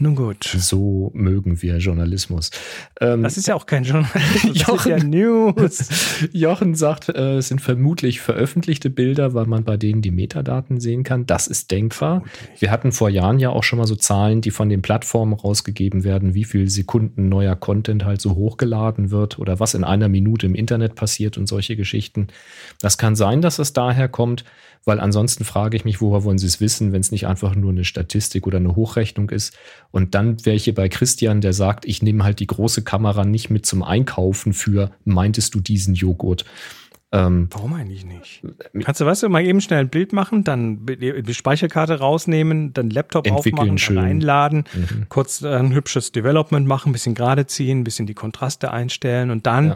nun gut. So mögen wir Journalismus. Ähm, Das ist ja auch kein Journalismus, Jochen. ja News. Jochen sagt, äh, es sind vermutlich veröffentlichte Bilder, weil man bei denen die Metadaten sehen kann. Das ist denkbar. Wir hatten vor Jahren ja auch schon mal so Zahlen, die von den Plattformen rausgegeben werden, wie viel Sekunden neuer Content halt so hochgeladen wird oder was in einer Minute im Internet passiert und solche Geschichten. Das kann sein, dass es daher kommt, weil ansonsten frage ich mich, woher wollen Sie es wissen, wenn es nicht einfach nur eine Statistik oder eine Hochrechnung ist. Und dann wäre ich hier bei Christian, der sagt, ich nehme halt die große Kamera nicht mit zum Einkaufen für, meintest du diesen Joghurt? Ähm, Warum eigentlich nicht? Kannst du, weißt du, mal eben schnell ein Bild machen, dann die Speicherkarte rausnehmen, dann Laptop aufmachen, schön. dann einladen, Mhm. kurz äh, ein hübsches Development machen, ein bisschen gerade ziehen, ein bisschen die Kontraste einstellen und dann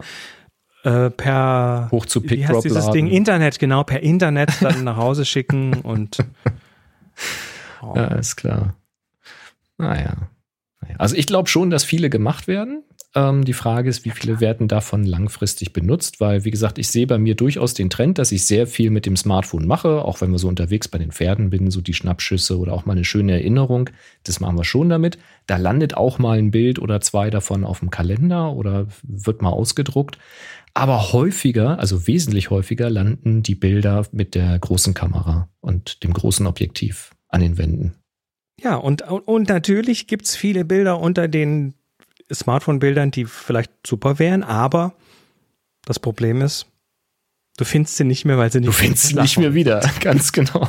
äh, per Hoch zu wie PickDrop heißt dieses. Ding? Internet, genau, per Internet dann nach Hause schicken und oh, Ja, ist klar. Naja. Also ich glaube schon, dass viele gemacht werden. Ähm, die Frage ist, wie viele werden davon langfristig benutzt? Weil, wie gesagt, ich sehe bei mir durchaus den Trend, dass ich sehr viel mit dem Smartphone mache, auch wenn wir so unterwegs bei den Pferden bin, so die Schnappschüsse oder auch mal eine schöne Erinnerung. Das machen wir schon damit. Da landet auch mal ein Bild oder zwei davon auf dem Kalender oder wird mal ausgedruckt. Aber häufiger, also wesentlich häufiger, landen die Bilder mit der großen Kamera und dem großen Objektiv an den Wänden. Ja, und, und natürlich gibt es viele Bilder unter den Smartphone-Bildern, die vielleicht super wären, aber das Problem ist, du findest sie nicht mehr, weil sie nicht Du findest sie nicht mehr wieder, ganz genau.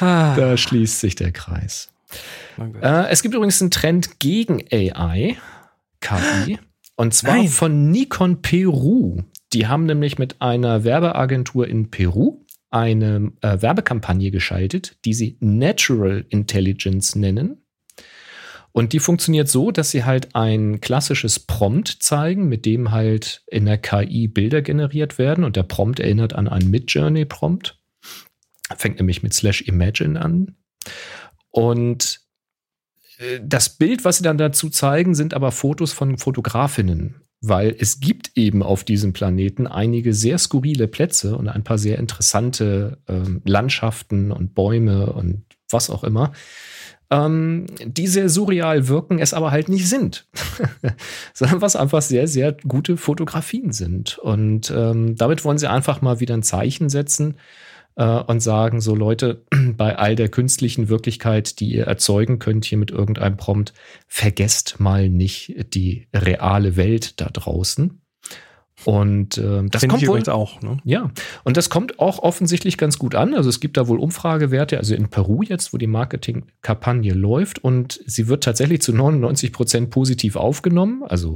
ah. Da schließt sich der Kreis. Äh, es gibt übrigens einen Trend gegen AI, KI, und zwar Nein. von Nikon Peru. Die haben nämlich mit einer Werbeagentur in Peru eine äh, Werbekampagne geschaltet, die sie Natural Intelligence nennen. Und die funktioniert so, dass sie halt ein klassisches Prompt zeigen, mit dem halt in der KI Bilder generiert werden. Und der Prompt erinnert an einen Midjourney-Prompt. Fängt nämlich mit slash imagine an. Und das Bild, was sie dann dazu zeigen, sind aber Fotos von Fotografinnen, weil es gibt eben auf diesem Planeten einige sehr skurrile Plätze und ein paar sehr interessante ähm, Landschaften und Bäume und was auch immer, ähm, die sehr surreal wirken, es aber halt nicht sind, sondern was einfach sehr, sehr gute Fotografien sind. Und ähm, damit wollen sie einfach mal wieder ein Zeichen setzen und sagen, so Leute, bei all der künstlichen Wirklichkeit, die ihr erzeugen könnt hier mit irgendeinem Prompt, vergesst mal nicht die reale Welt da draußen. Und äh, das Find kommt wohl auch. Ne? Ja, und das kommt auch offensichtlich ganz gut an. Also es gibt da wohl Umfragewerte, also in Peru jetzt, wo die Marketingkampagne läuft und sie wird tatsächlich zu 99 Prozent positiv aufgenommen. Also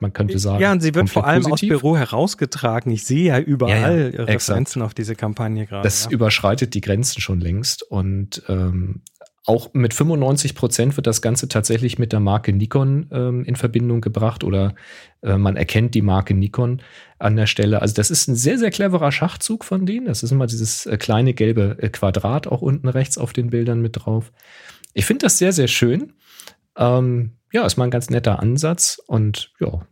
man könnte sagen. Ja, und sie wird vor allem positiv. aus Peru herausgetragen. Ich sehe ja überall ja, ja, Referenzen auf diese Kampagne gerade. Das ja. überschreitet die Grenzen schon längst und ähm, auch mit 95 Prozent wird das Ganze tatsächlich mit der Marke Nikon ähm, in Verbindung gebracht oder äh, man erkennt die Marke Nikon an der Stelle. Also das ist ein sehr, sehr cleverer Schachzug von denen. Das ist immer dieses äh, kleine gelbe äh, Quadrat auch unten rechts auf den Bildern mit drauf. Ich finde das sehr, sehr schön. Ähm, ja, ist mal ein ganz netter Ansatz und ja,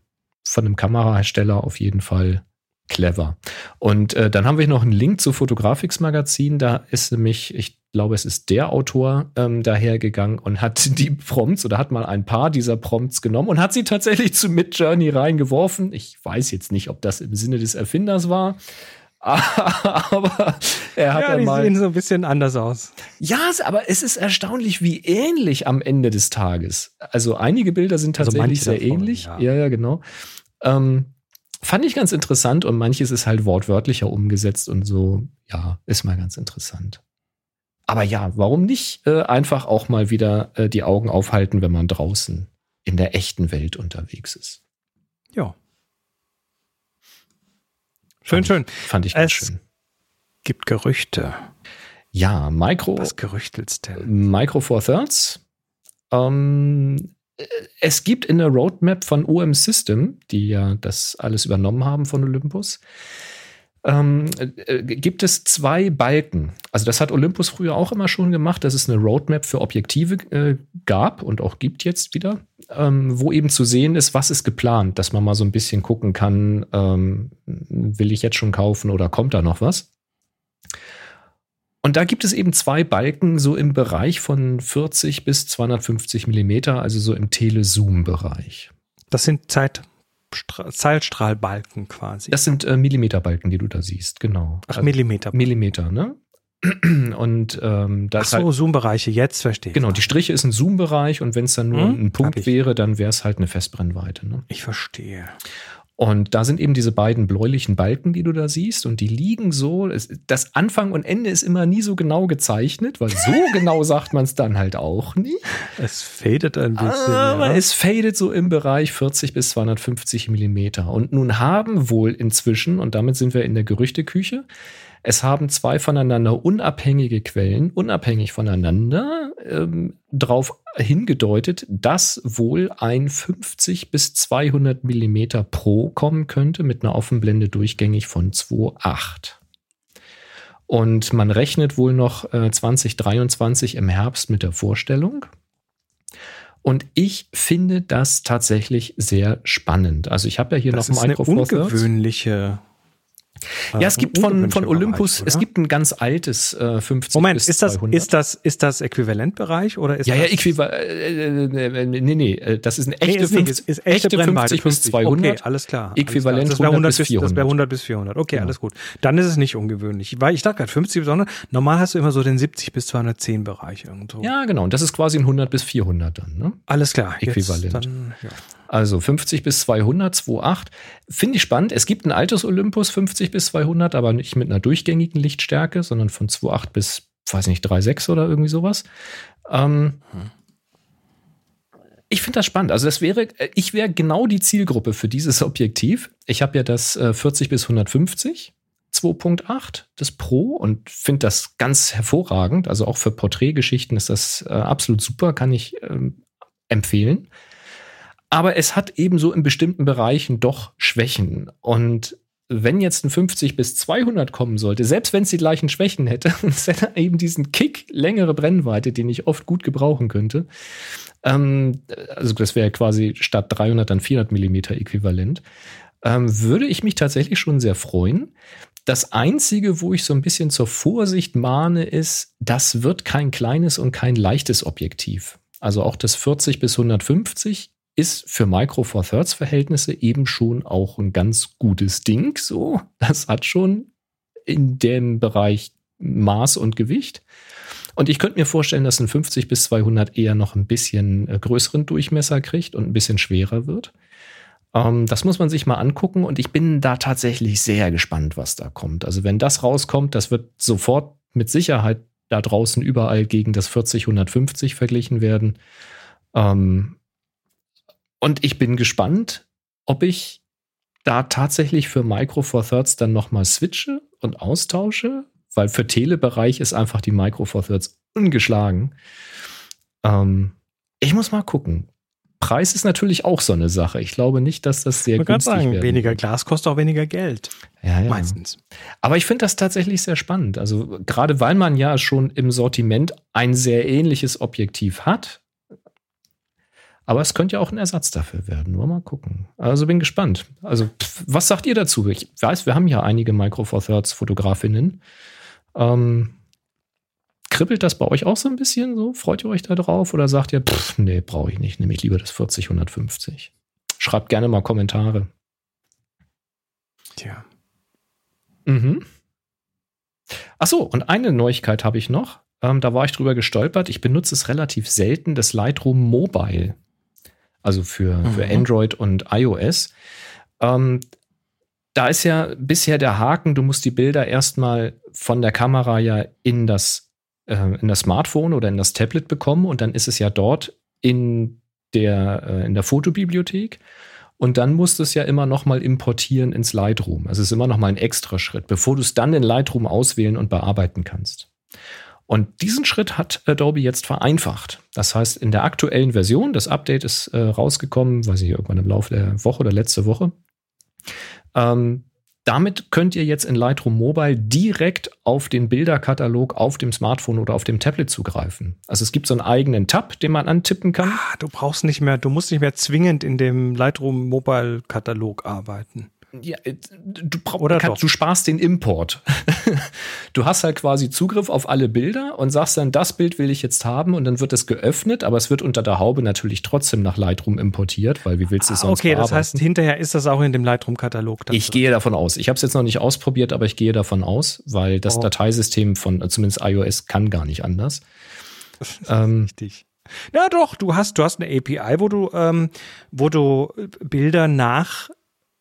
von einem Kamerahersteller auf jeden Fall clever. Und äh, dann haben wir noch einen Link zu Photographics Magazin. Da ist nämlich, ich glaube, es ist der Autor ähm, dahergegangen und hat die Prompts oder hat mal ein paar dieser Prompts genommen und hat sie tatsächlich zu Midjourney reingeworfen. Ich weiß jetzt nicht, ob das im Sinne des Erfinders war. aber er hat ja, die mal, sehen so ein bisschen anders aus. Ja, aber es ist erstaunlich, wie ähnlich am Ende des Tages. Also einige Bilder sind also tatsächlich also sehr davon, ähnlich. Ja. ja, ja, genau. Ähm, fand ich ganz interessant und manches ist halt wortwörtlicher umgesetzt und so. Ja, ist mal ganz interessant. Aber ja, warum nicht äh, einfach auch mal wieder äh, die Augen aufhalten, wenn man draußen in der echten Welt unterwegs ist? Ja. Schön, fand schön. Ich, fand ich ganz es schön. Gibt Gerüchte. Ja, Micro. Was gerüchtelst denn? Micro Four Thirds. Ähm, es gibt in der Roadmap von OM System, die ja das alles übernommen haben von Olympus, ähm, äh, gibt es zwei Balken. Also das hat Olympus früher auch immer schon gemacht, dass es eine Roadmap für Objektive äh, gab und auch gibt jetzt wieder, ähm, wo eben zu sehen ist, was ist geplant, dass man mal so ein bisschen gucken kann, ähm, will ich jetzt schon kaufen oder kommt da noch was. Und da gibt es eben zwei Balken so im Bereich von 40 bis 250 Millimeter, also so im Telezoom-Bereich. Das sind Zeit, Zeitstrahlbalken quasi. Das sind äh, Millimeterbalken, die du da siehst, genau. Ach, also Millimeter. Millimeter, ne? Und ähm, das Ach so, halt, Zoom-Bereiche, jetzt verstehe ich. Genau, die Striche ist ein Zoom-Bereich und wenn es dann nur hm? ein Punkt wäre, dann wäre es halt eine Festbrennweite. Ne? Ich verstehe. Und da sind eben diese beiden bläulichen Balken, die du da siehst, und die liegen so. Das Anfang und Ende ist immer nie so genau gezeichnet, weil so genau sagt man es dann halt auch nie. Es fadet ein bisschen. Aber ja. es fadet so im Bereich 40 bis 250 Millimeter. Und nun haben wohl inzwischen, und damit sind wir in der Gerüchteküche, es haben zwei voneinander unabhängige Quellen, unabhängig voneinander, ähm, darauf hingedeutet, dass wohl ein 50 bis 200 Millimeter Pro kommen könnte mit einer Offenblende durchgängig von 2,8. Und man rechnet wohl noch äh, 2023 im Herbst mit der Vorstellung. Und ich finde das tatsächlich sehr spannend. Also ich habe ja hier Das noch eine Micro Four Thirds. ungewöhnliche. Ja, es gibt von, von Olympus, es gibt ein ganz altes äh, 50 Moment, bis ist das, 200. ist das, ist das Äquivalentbereich oder ist ja, ja, das, äquivalent. Äh, äh, äh, nee, nee, äh, das ist eine echte, Nee, ist nicht, 50, ist, ist echte, Brennweite 50 bis 50. 200. Okay, alles klar. Äquivalent alles klar. 100 das bis wäre 100 bis, das 400. wäre 100 bis 400. Okay, Genau. alles gut. Dann ist es nicht ungewöhnlich. Weil ich dachte gerade 50 bis 100. Normal hast du immer so den 70 bis 210 Bereich irgendwo. Ja, genau. Und das ist quasi ein 100 bis 400 dann. Ne? Alles klar. Äquivalent. Dann, ja. Also 50 bis 200, 2,8. Finde ich spannend. Es gibt ein altes Olympus 50 bis 200, aber nicht mit einer durchgängigen Lichtstärke, sondern von 2,8 bis, weiß nicht, 3,6 oder irgendwie sowas. Ähm, ich finde das spannend. Also das wäre, äh, ich wäre genau die Zielgruppe für dieses Objektiv. Ich habe ja das äh, 40 bis 150. 2.8, das Pro, und finde das ganz hervorragend. Also auch für Porträtgeschichten ist das äh, absolut super, kann ich ähm, empfehlen. Aber es hat ebenso in bestimmten Bereichen doch Schwächen. Und wenn jetzt ein 50 bis 200 kommen sollte, selbst wenn es die gleichen Schwächen hätte, es hätte eben diesen Kick längere Brennweite, den ich oft gut gebrauchen könnte. Ähm, also das wäre quasi statt 300 dann 400 Millimeter äquivalent. Ähm, würde ich mich tatsächlich schon sehr freuen. Das Einzige, wo ich so ein bisschen zur Vorsicht mahne, ist, das wird kein kleines und kein leichtes Objektiv. Also auch das 40 bis 150 ist für Micro Four Thirds Verhältnisse eben schon auch ein ganz gutes Ding. So, das hat schon in dem Bereich Maß und Gewicht. Und ich könnte mir vorstellen, dass ein 50 bis 200 eher noch ein bisschen äh, größeren Durchmesser kriegt und ein bisschen schwerer wird. Ähm, das muss man sich mal angucken und ich bin da tatsächlich sehr gespannt, was da kommt. Also wenn das rauskommt, das wird sofort mit Sicherheit da draußen überall gegen das 40 150 verglichen werden. Ähm, und ich bin gespannt, ob ich da tatsächlich für Micro Four Thirds dann nochmal switche und austausche, weil für Telebereich ist einfach die Micro Four Thirds ungeschlagen. Ähm, ich muss mal gucken. Preis ist natürlich auch so eine Sache. Ich glaube nicht, dass das sehr kann günstig sagen, werden weniger. Glas kostet auch weniger Geld. Ja, ja. Meistens. Aber ich finde das tatsächlich sehr spannend. Also gerade weil man ja schon im Sortiment ein sehr ähnliches Objektiv hat. Aber es könnte ja auch ein Ersatz dafür werden. Nur mal gucken. Also bin gespannt. Also was sagt ihr dazu? Ich weiß, wir haben ja einige Micro Four Thirds Fotografinnen. Ähm, kribbelt das bei euch auch so ein bisschen so? Freut ihr euch da drauf? Oder sagt ihr, pff, nee, brauche ich nicht. Nehme ich lieber das 40 150. Schreibt gerne mal Kommentare. Tja. Mhm. Ach so, und eine Neuigkeit habe ich noch. Ähm, da war ich drüber gestolpert. Ich benutze es relativ selten, das Lightroom Mobile. Also für, für Mhm. Android und iOS. Ähm, da ist ja bisher der Haken, du musst die Bilder erstmal von der Kamera ja in das, äh, in das Smartphone oder in das Tablet bekommen und dann ist es ja dort in der, äh, in der Fotobibliothek. Und dann musst du es ja immer noch mal importieren ins Lightroom. Also es ist immer noch mal ein extra Schritt, bevor du es dann in Lightroom auswählen und bearbeiten kannst. Und diesen Schritt hat Adobe jetzt vereinfacht. Das heißt, in der aktuellen Version, das Update ist äh, rausgekommen, weiß ich, irgendwann im Laufe der Woche oder letzte Woche. Ähm, damit könnt ihr jetzt in Lightroom Mobile direkt auf den Bilderkatalog auf dem Smartphone oder auf dem Tablet zugreifen. Also es gibt so einen eigenen Tab, den man antippen kann. Ah, du brauchst nicht mehr, du musst nicht mehr zwingend in dem Lightroom Mobile Katalog arbeiten. Ja, äh, du, Oder kann, du sparst den Import. du hast halt quasi Zugriff auf alle Bilder und sagst dann, das Bild will ich jetzt haben und dann wird es geöffnet, aber es wird unter der Haube natürlich trotzdem nach Lightroom importiert, weil wie willst du es Ah, sonst okay, das heißt, hinterher ist das auch in dem Lightroom-Katalog. Ich gehe davon aus. Ich habe es jetzt noch nicht ausprobiert, aber ich gehe davon aus, weil das Oh. Dateisystem von äh, zumindest iOS kann gar nicht anders. Ähm, Richtig. Ja, doch, du hast, du hast eine API, wo du, ähm, wo du Bilder nach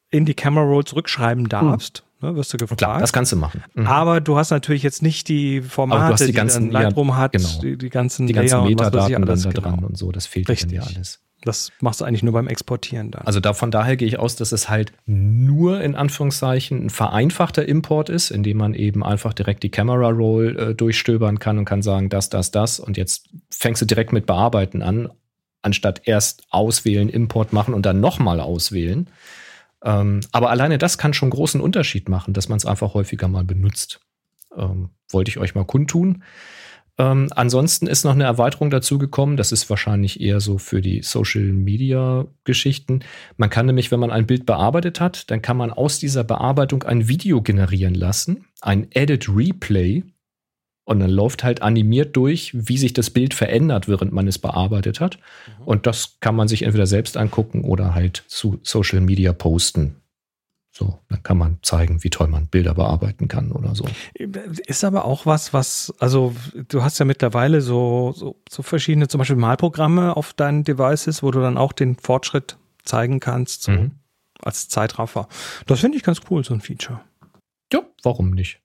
in die Camera Roll zurückschreiben darfst. Ne, wirst du gefragt. klar, das kannst du machen. Mhm. Aber du hast natürlich jetzt nicht die Formate, die die, ganzen- Lightroom ja, hat, genau. die, die ganzen Die ganzen Layer und was weiß ich Metadaten dann alles, da genau. dran und so, das fehlt dir ja Richtig. alles. Das machst du eigentlich nur beim Exportieren dann. Also da, von daher gehe ich aus, dass es halt nur in Anführungszeichen ein vereinfachter Import ist, indem man eben einfach direkt die Camera Roll äh, durchstöbern kann und kann sagen, das, das, das. Und jetzt fängst du direkt mit Bearbeiten an, anstatt erst auswählen, Import machen und dann nochmal auswählen. Ähm, aber alleine das kann schon großen Unterschied machen, dass man es einfach häufiger mal benutzt. Ähm, wollte ich euch mal kundtun. Ähm, ansonsten ist noch eine Erweiterung dazu gekommen. Das ist wahrscheinlich eher so für die Social Media Geschichten. Man kann nämlich, wenn man ein Bild bearbeitet hat, dann kann man aus dieser Bearbeitung ein Video generieren lassen, ein Edit Replay. Und dann läuft halt animiert durch, wie sich das Bild verändert, während man es bearbeitet hat. Mhm. Und das kann man sich entweder selbst angucken oder halt zu Social Media posten. So, dann kann man zeigen, wie toll man Bilder bearbeiten kann oder so. Ist aber auch was, was, also du hast ja mittlerweile so, so, so verschiedene, zum Beispiel Malprogramme auf deinen Devices, wo du dann auch den Fortschritt zeigen kannst, so mhm. als Zeitraffer. Das finde ich ganz cool, so ein Feature. Ja, warum nicht?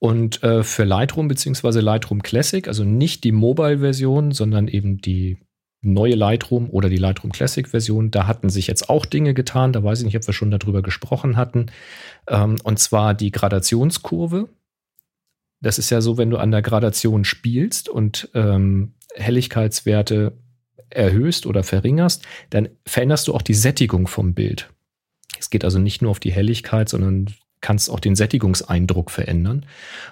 Und äh, für Lightroom beziehungsweise Lightroom Classic, also nicht die Mobile-Version, sondern eben die neue Lightroom oder die Lightroom Classic Version, da hatten sich jetzt auch Dinge getan. Da weiß ich nicht, ob wir schon darüber gesprochen hatten. Ähm, und zwar die Gradationskurve. Das ist ja so, wenn du an der Gradation spielst und ähm, Helligkeitswerte erhöhst oder verringerst, dann veränderst du auch die Sättigung vom Bild. Es geht also nicht nur auf die Helligkeit, sondern kannst auch den Sättigungseindruck verändern.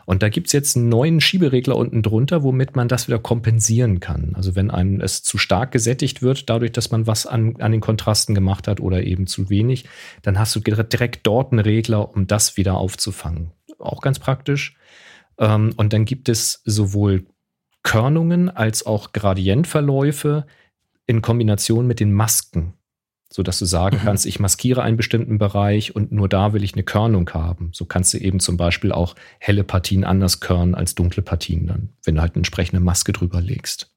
Und da gibt's jetzt einen neuen Schieberegler unten drunter, womit man das wieder kompensieren kann. Also wenn einem es zu stark gesättigt wird, dadurch, dass man was an, an den Kontrasten gemacht hat oder eben zu wenig, dann hast du direkt dort einen Regler, um das wieder aufzufangen. Auch ganz praktisch. Ähm, und dann gibt es sowohl Körnungen als auch Gradientverläufe in Kombination mit den Masken so dass du sagen mhm. kannst, ich maskiere einen bestimmten Bereich und nur da will ich eine Körnung haben. So kannst du eben zum Beispiel auch helle Partien anders körnen als dunkle Partien dann, wenn du halt eine entsprechende Maske drüber legst.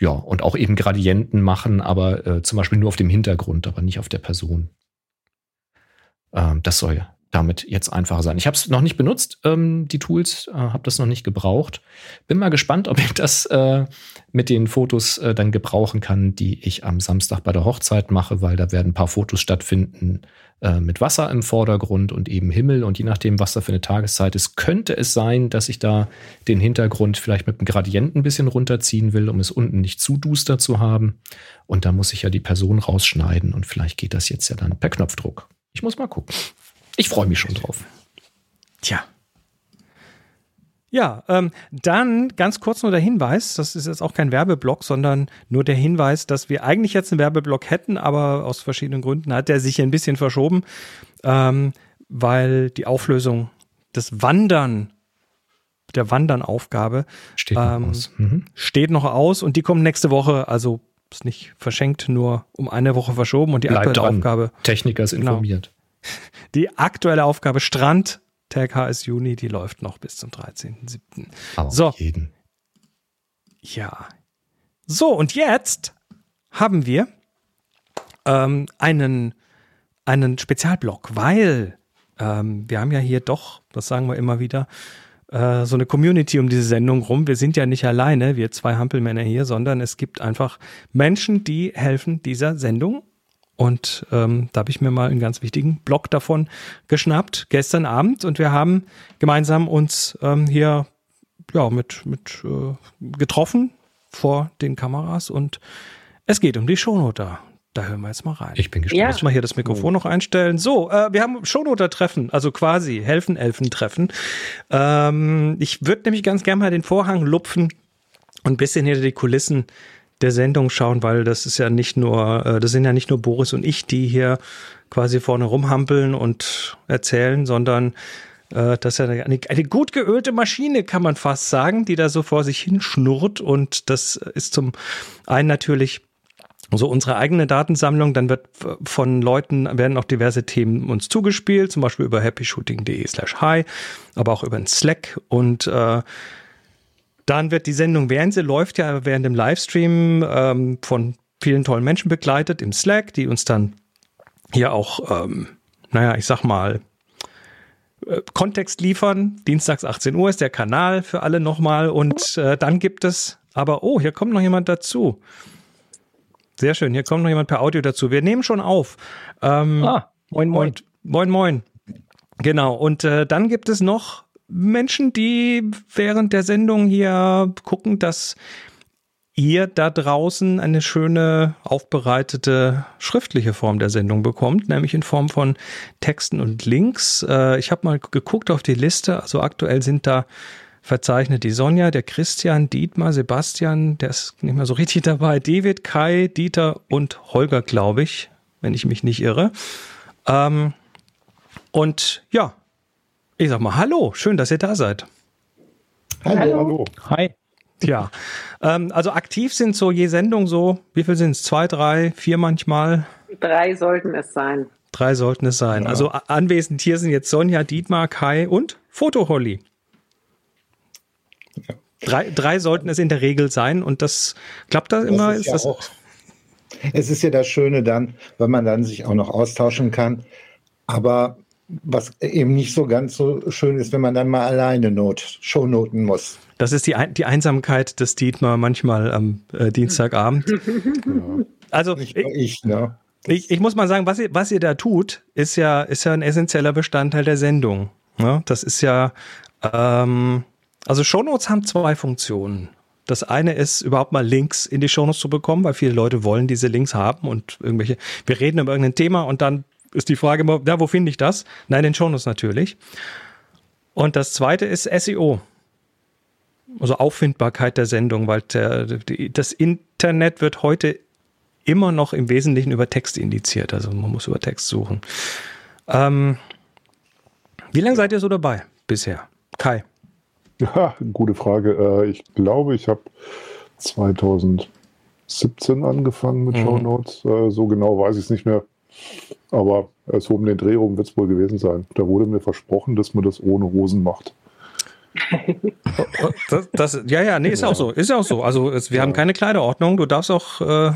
Ja, und auch eben Gradienten machen, aber äh, zum Beispiel nur auf dem Hintergrund, aber nicht auf der Person. Ähm, das soll damit jetzt einfacher sein. Ich habe es noch nicht benutzt, ähm, die Tools, äh, habe das noch nicht gebraucht. Bin mal gespannt, ob ich das äh, mit den Fotos äh, dann gebrauchen kann, die ich am Samstag bei der Hochzeit mache, weil da werden ein paar Fotos stattfinden äh, mit Wasser im Vordergrund und eben Himmel. Und je nachdem, was da für eine Tageszeit ist, könnte es sein, dass ich da den Hintergrund vielleicht mit einem Gradient ein bisschen runterziehen will, um es unten nicht zu duster zu haben. Und da muss ich ja die Person rausschneiden und vielleicht geht das jetzt ja dann per Knopfdruck. Ich muss mal gucken. Ich freue mich schon drauf. Tja. Ja, ähm, dann ganz kurz nur der Hinweis, das ist jetzt auch kein Werbeblock, sondern nur der Hinweis, dass wir eigentlich jetzt einen Werbeblock hätten, aber aus verschiedenen Gründen hat der sich ein bisschen verschoben, ähm, weil die Auflösung des Wandern, der Wandern-Aufgabe steht, ähm, mhm. steht noch aus und die kommt nächste Woche, also ist nicht verschenkt, nur um eine Woche verschoben und die Bleibt aktuelle. Aufgabe. Techniker ist genau. informiert. Die aktuelle Aufgabe Strand, Tag HS Juni, die läuft noch bis zum 13.07. So. Jeden. Ja. So, und jetzt haben wir ähm, einen, einen Spezialblock, weil ähm, wir haben ja hier doch, das sagen wir immer wieder, äh, so eine Community um diese Sendung rum. Wir sind ja nicht alleine, wir zwei Hampelmänner hier, sondern es gibt einfach Menschen, die helfen dieser Sendung und ähm, da habe ich mir mal einen ganz wichtigen Blog davon geschnappt, gestern Abend. Und wir haben gemeinsam uns ähm, hier ja, mit, mit äh, getroffen vor den Kameras. Und es geht um die Shownoter. Da hören wir jetzt mal rein. Ich bin gespannt. Ja. Ich muss mal hier das Mikrofon noch einstellen. So, äh, wir haben Shownoter-Treffen, also quasi Helfen-Elfen-Treffen. Ähm, ich würde nämlich ganz gerne mal den Vorhang lupfen und ein bisschen hinter die Kulissen der Sendung schauen, weil das ist ja nicht nur, äh, das sind ja nicht nur Boris und ich, die hier quasi vorne rumhampeln und erzählen, sondern äh, das ist ja eine, eine gut geölte Maschine, kann man fast sagen, die da so vor sich hin schnurrt. Und das ist zum einen natürlich so unsere eigene Datensammlung, dann wird von Leuten, werden auch diverse Themen uns zugespielt, zum Beispiel über happyshooting.de slash hi, aber auch über den Slack und äh, dann wird die Sendung, während sie läuft, ja während dem Livestream ähm, von vielen tollen Menschen begleitet im Slack, die uns dann hier auch, ähm, naja, ich sag mal, äh, Kontext liefern. Dienstags 18 Uhr ist der Kanal für alle nochmal und äh, dann gibt es, aber oh, hier kommt noch jemand dazu. Sehr schön, hier kommt noch jemand per Audio dazu. Wir nehmen schon auf. Ähm, ah, moin, moin. Und, moin, moin. Genau, und äh, dann gibt es noch Menschen, die während der Sendung hier gucken, dass ihr da draußen eine schöne aufbereitete schriftliche Form der Sendung bekommt, nämlich in Form von Texten und Links. Äh, ich habe mal geguckt auf die Liste, also aktuell sind da verzeichnet die Sonja, der Christian, Dietmar, Sebastian, der ist nicht mehr so richtig dabei, David, Kai, Dieter und Holger, glaube ich, wenn ich mich nicht irre. Ähm, und ja, ich sag mal Hallo, schön, dass ihr da seid. Hallo. Hallo. Hi. Ja, ähm, also aktiv sind so je Sendung so, wie viel sind es? Zwei, drei, vier manchmal? Drei sollten es sein. Drei sollten es sein. Ja. Also anwesend hier sind jetzt Sonja, Dietmar, Kai und Foto Holly. Ja. Drei, drei sollten es in der Regel sein und das klappt da immer. Ist, ist ja das auch, es ist ja das Schöne dann, wenn man dann sich auch noch austauschen kann. Aber was eben nicht so ganz so schön ist, wenn man dann mal alleine Not, Shownoten muss. Das ist die, die Einsamkeit des Dietmar manchmal am äh, Dienstagabend. ja. Also nicht ich, ich, ne? ich, ich, muss mal sagen, was ihr, was ihr da tut, ist ja, ist ja ein essentieller Bestandteil der Sendung. Ja, das ist ja, ähm, also Shownotes haben zwei Funktionen. Das eine ist, überhaupt mal Links in die Shownotes zu bekommen, weil viele Leute wollen diese Links haben und irgendwelche, wir reden über irgendein Thema und dann ist die Frage immer, ja, wo finde ich das? Nein, in den Shownotes natürlich. Und das zweite ist SEO. Also Auffindbarkeit der Sendung, weil der, die, das Internet wird heute immer noch im Wesentlichen über Text indiziert. Also man muss über Text suchen. Ähm, wie lange seid ihr so dabei bisher? Kai? Ja, gute Frage. Äh, ich glaube, ich habe 2017 angefangen mit mhm. Show Notes. Äh, so genau weiß ich es nicht mehr. Aber so um den Dreh rum wird es wohl gewesen sein. Da wurde mir versprochen, dass man das ohne Hosen macht. das, das, ja, ja, nee, ist ja. auch so. Ist ja auch so. Also es, wir ja. haben keine Kleiderordnung. Du darfst auch, äh,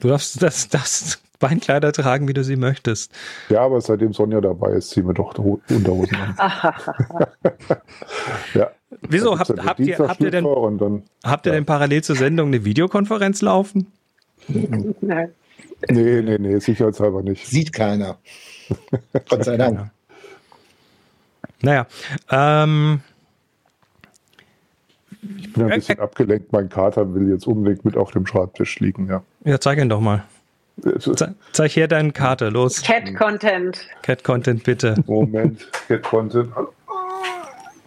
du darfst das, das Beinkleider tragen, wie du sie möchtest. Ja, aber seitdem Sonja dabei ist, ziehen wir doch Unterhosen an. ja. Wieso habt, habt ihr, habt ihr denn, dann, habt ihr ja. denn parallel zur Sendung eine Videokonferenz laufen? Nein. Nee, nee, nee, sicherheitshalber nicht. Sieht keiner. Gott sei Dank. Naja, ähm, ich bin ein bisschen äh, abgelenkt. Mein Kater will jetzt unbedingt mit auf dem Schreibtisch liegen, ja. Ja, zeig ihn doch mal. Ze zeig her deinen Kater, los. Cat Content. Cat Content, bitte. Moment, Cat Content.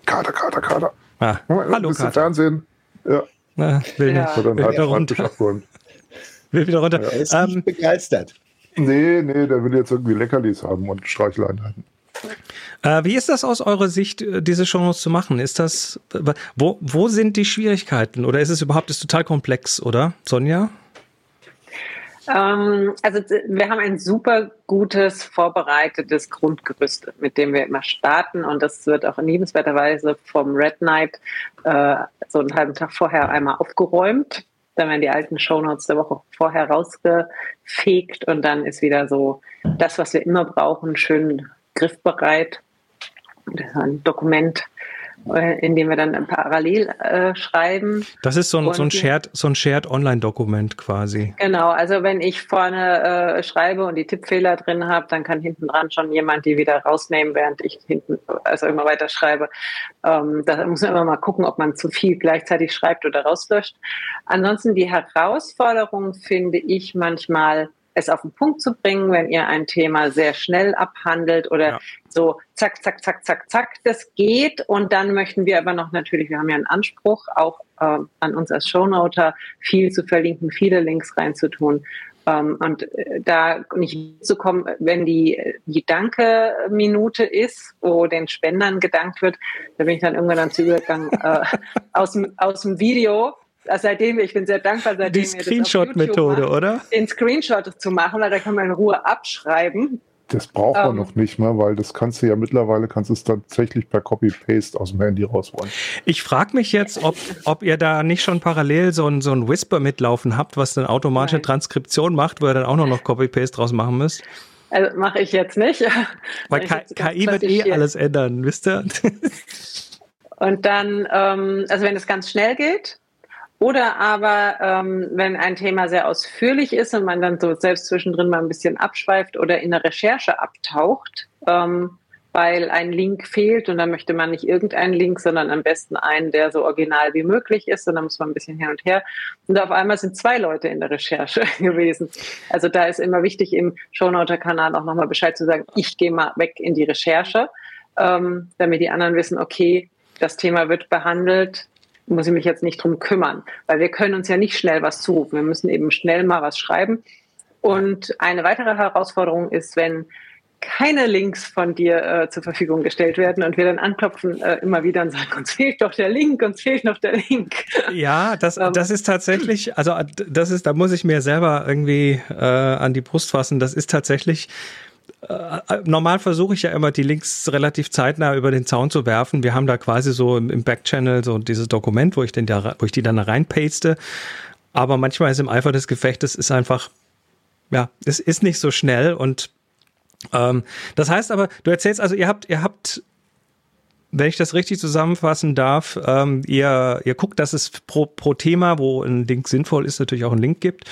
Kater, Kater, Kater. Ah, hallo, Kater. Fernsehen. Ja. Na, will ja. nicht. Dann halt runter. Will wieder runter. Er ist ähm, nicht begeistert. Nee, nee, der will jetzt irgendwie Leckerlis haben und Streicheleinheiten. Äh, wie ist das aus eurer Sicht, äh, diese Chance zu machen? Ist das, wo, wo sind die Schwierigkeiten? Oder ist es überhaupt ist total komplex, oder? Sonja? Ähm, also wir haben ein super gutes, vorbereitetes Grundgerüst, mit dem wir immer starten und das wird auch in liebenswerter Weise vom Red Knight äh, so einen halben Tag vorher einmal aufgeräumt dann werden die alten Shownotes der Woche vorher rausgefegt und dann ist wieder so das, was wir immer brauchen, schön griffbereit. Das ist ein Dokument, äh, in dem wir dann parallel äh, schreiben. Das ist so ein, so ein Shared, so ein Shared Online-Dokument quasi. Genau, also wenn ich vorne äh, schreibe und die Tippfehler drin habe, dann kann hinten dran schon jemand die wieder rausnehmen, während ich hinten also immer weiter schreibe. Ähm, da muss man immer mal gucken, ob man zu viel gleichzeitig schreibt oder rauslöscht. Ansonsten die Herausforderung finde ich manchmal, es auf den Punkt zu bringen, wenn ihr ein Thema sehr schnell abhandelt oder ja. so zack, zack, zack, zack, zack, das geht. Und dann möchten wir aber noch natürlich, wir haben ja einen Anspruch, auch äh, an uns als Shownoter viel zu verlinken, viele Links reinzutun. Ähm, und äh, da nicht zu kommen, wenn die, die Danke-Minute ist, wo den Spendern gedankt wird, da bin ich dann irgendwann dann zu übergegangen, äh, aus, aus dem Video also seitdem, ich bin sehr dankbar, seitdem Die Screenshot-Methode, oder? Den Screenshot zu machen, weil da kann man in Ruhe abschreiben. Das braucht man ähm, noch nicht mal, weil das kannst du ja mittlerweile, kannst du es tatsächlich per Copy-Paste aus dem Handy rausholen. Ich frage mich jetzt, ob, ob ihr da nicht schon parallel so ein, so ein Whisper mitlaufen habt, was dann automatische Nein. Transkription macht, wo ihr dann auch noch, noch Copy-Paste draus machen müsst. Also mache ich jetzt nicht. Weil KI wird eh alles ändern, wisst ihr? Und dann, ähm, also wenn es ganz schnell geht, oder aber, ähm, wenn ein Thema sehr ausführlich ist und man dann so selbst zwischendrin mal ein bisschen abschweift oder in der Recherche abtaucht, ähm, weil ein Link fehlt und dann möchte man nicht irgendeinen Link, sondern am besten einen, der so original wie möglich ist und dann muss man ein bisschen hin und her. Und auf einmal sind zwei Leute in der Recherche gewesen. Also da ist immer wichtig, im Shownoter-Kanal auch nochmal Bescheid zu sagen, ich gehe mal weg in die Recherche, ähm, damit die anderen wissen, okay, das Thema wird behandelt, muss ich mich jetzt nicht drum kümmern, weil wir können uns ja nicht schnell was zurufen. Wir müssen eben schnell mal was schreiben. Und eine weitere Herausforderung ist, wenn keine Links von dir äh, zur Verfügung gestellt werden und wir dann anklopfen äh, immer wieder und sagen, uns fehlt doch der Link, uns fehlt noch der Link. Ja, das, ähm. das ist tatsächlich, also das ist, da muss ich mir selber irgendwie äh, an die Brust fassen. Das ist tatsächlich äh, normal versuche ich ja immer, die Links relativ zeitnah über den Zaun zu werfen. Wir haben da quasi so im, Backchannel so dieses Dokument, wo ich, den da, wo ich die dann da reinpaste. Aber manchmal ist im Eifer des Gefechtes ist einfach, ja, es ist nicht so schnell und ähm, das heißt aber, du erzählst also, ihr habt, ihr habt wenn ich das richtig zusammenfassen darf, ähm, ihr, ihr guckt, dass es pro, pro Thema, wo ein Link sinnvoll ist, natürlich auch einen Link gibt.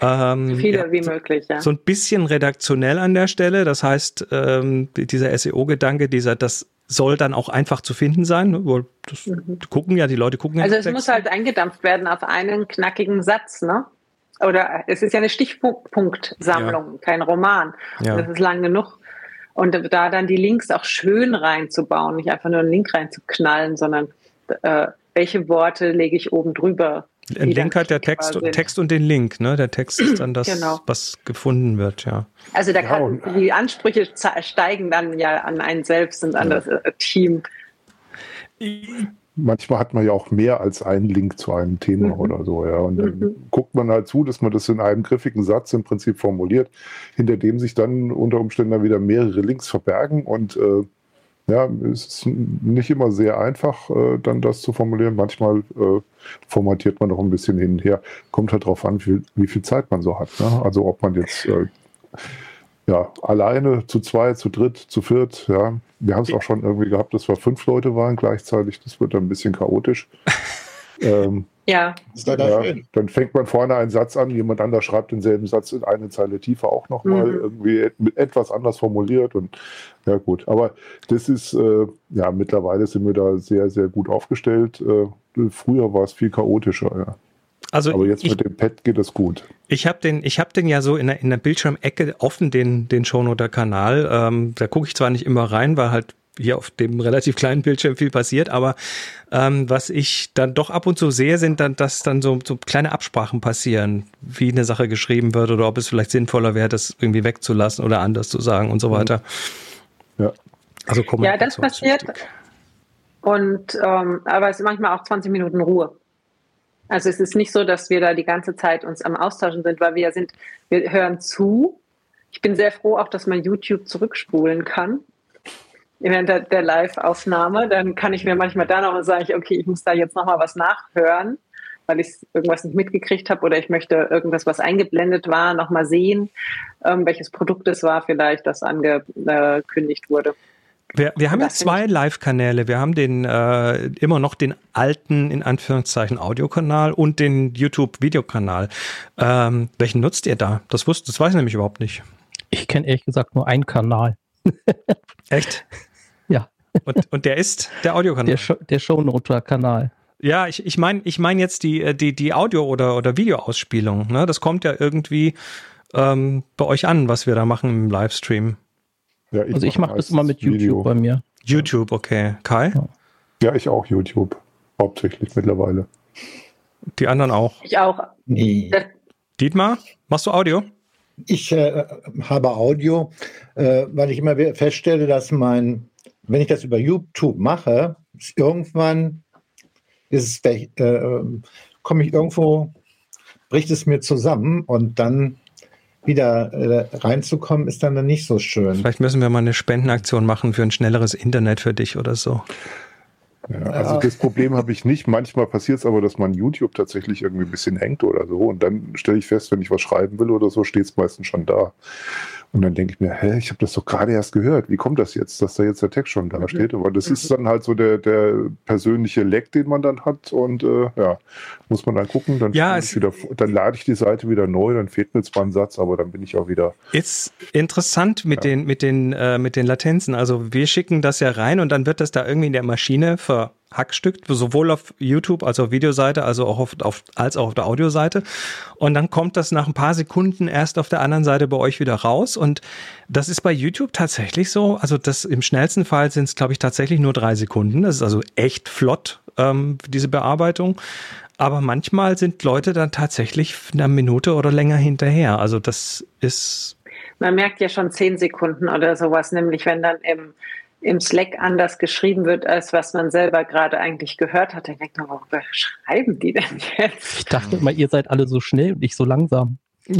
Ähm, Viele ja, wie möglich, ja. So ein bisschen redaktionell an der Stelle. Das heißt, ähm, dieser SEO-Gedanke, dieser, das soll dann auch einfach zu finden sein. Ne? Das mhm. gucken ja, die Leute gucken ja. Also es muss halt eingedampft werden auf einen knackigen Satz, ne? Oder es ist ja eine Stichpunktsammlung, ja. kein Roman. Ja. Das ist lang genug. Und da dann die Links auch schön reinzubauen, nicht einfach nur einen Link reinzuknallen, sondern äh, welche Worte lege ich oben drüber? Ein Link hat der Text, Text und den Link, ne? Der Text ist dann das, genau. was gefunden wird, ja. Also da kann, ja, die Ansprüche steigen dann ja an einen selbst und an ja. das Team. Manchmal hat man ja auch mehr als einen Link zu einem Thema mhm. oder so, ja. Und dann mhm. guckt man halt zu, dass man das in einem griffigen Satz im Prinzip formuliert, hinter dem sich dann unter Umständen dann wieder mehrere Links verbergen und äh, ja, es ist nicht immer sehr einfach, äh, dann das zu formulieren. Manchmal äh, formatiert man noch ein bisschen hin und her. Kommt halt darauf an, wie, wie, viel Zeit man so hat. Ne? Also ob man jetzt äh, ja, alleine, zu zweit, zu dritt, zu viert, ja. Wir haben es auch schon irgendwie gehabt, dass wir fünf Leute waren gleichzeitig. Das wird dann ein bisschen chaotisch. ähm, ja. ja dann fängt man vorne einen Satz an, jemand anders schreibt denselben Satz in eine Zeile tiefer auch nochmal mhm. irgendwie etwas anders formuliert und ja gut. Aber das ist, äh, ja, mittlerweile sind wir da sehr, sehr gut aufgestellt. Äh, früher war es viel chaotischer, ja. Also Aber jetzt ich, mit dem Pad geht das gut. Ich habe den, ich habe den ja so in der, in der Bildschirmecke offen, den, den Shownoter-Kanal. Ähm, da gucke ich zwar nicht immer rein, weil halt hier auf dem relativ kleinen Bildschirm viel passiert, aber ähm, was ich dann doch ab und zu sehe, sind dann, dass dann so, so kleine Absprachen passieren, wie eine Sache geschrieben wird oder ob es vielleicht sinnvoller wäre, das irgendwie wegzulassen oder anders zu sagen und so mhm. weiter. Ja. Also Ja, das passiert. Und ähm, aber es ist manchmal auch 20 Minuten Ruhe. Also es ist nicht so, dass wir da die ganze Zeit uns am Austauschen sind, weil wir sind, wir hören zu. Ich bin sehr froh auch, dass man YouTube zurückspulen kann während der, der Live-Aufnahme, dann kann ich mir manchmal da noch sagen, okay, ich muss da jetzt noch mal was nachhören, weil ich irgendwas nicht mitgekriegt habe oder ich möchte irgendwas, was eingeblendet war, noch mal sehen, ähm, welches Produkt es war vielleicht, das angekündigt wurde. Wir, wir haben ja zwei Live-Kanäle. Wir haben den äh, immer noch den alten, in Anführungszeichen, Audiokanal und den YouTube-Videokanal. Ähm, welchen nutzt ihr da? Das wusste, das weiß ich nämlich überhaupt nicht. Ich kenne ehrlich gesagt nur einen Kanal. Echt? Ja. Und, und der ist der Audiokanal? Der, Show, der Shownoter-Kanal. Ja, ich, ich meine ich mein jetzt die, äh, die, die Audio- oder, oder Videoausspielung. Ne? Das kommt ja irgendwie ähm, bei euch an, was wir da machen im Livestream. Ja, ich also ich mache das immer mit YouTube Video. bei mir. YouTube, okay. Kai? Ja, ich auch YouTube. Hauptsächlich mittlerweile. Die anderen auch? Ich auch. Nee. Dietmar, machst du Audio? Ich äh, habe Audio, äh, weil ich immer feststelle, dass mein, wenn ich das über YouTube mache, irgendwann ist es, äh, komme ich irgendwo, bricht es mir zusammen und dann wieder äh, reinzukommen, ist dann, dann nicht so schön. Vielleicht müssen wir mal eine Spendenaktion machen für ein schnelleres Internet für dich oder so. Ja, also das Problem habe ich nicht. Manchmal passiert es aber, dass man YouTube tatsächlich irgendwie ein bisschen hängt oder so. Und dann stelle ich fest, wenn ich was schreiben will oder so, steht es meistens schon da. Und dann denke ich mir, hä, ich habe das doch gerade erst gehört. Wie kommt das jetzt, dass da jetzt der Text schon da mhm. steht? Aber das ist dann halt so der, der persönliche Leck, den man dann hat. Und äh, ja, muss man dann gucken. Dann, ja, wieder, dann lade ich die Seite wieder neu, dann fehlt mir zwar ein Satz, aber dann bin ich auch wieder. Ist interessant mit ja. den, mit den, äh, mit den Latenzen. Also wir schicken das ja rein und dann wird das da irgendwie in der Maschine ver Hackstück, sowohl auf YouTube als auch auf Videoseite, also auch auf, auf, als auch auf der Audioseite. Und dann kommt das nach ein paar Sekunden erst auf der anderen Seite bei euch wieder raus. Und das ist bei YouTube tatsächlich so. Also das im schnellsten Fall sind es, glaube ich, tatsächlich nur drei Sekunden. Das ist also echt flott, ähm, diese Bearbeitung. Aber manchmal sind Leute dann tatsächlich eine Minute oder länger hinterher. Also das ist. Man merkt ja schon zehn Sekunden oder sowas, nämlich wenn dann im im Slack anders geschrieben wird, als was man selber gerade eigentlich gehört hat. Dann denkt man, worüber schreiben die denn jetzt? Ich dachte immer, ihr seid alle so schnell und ich so langsam.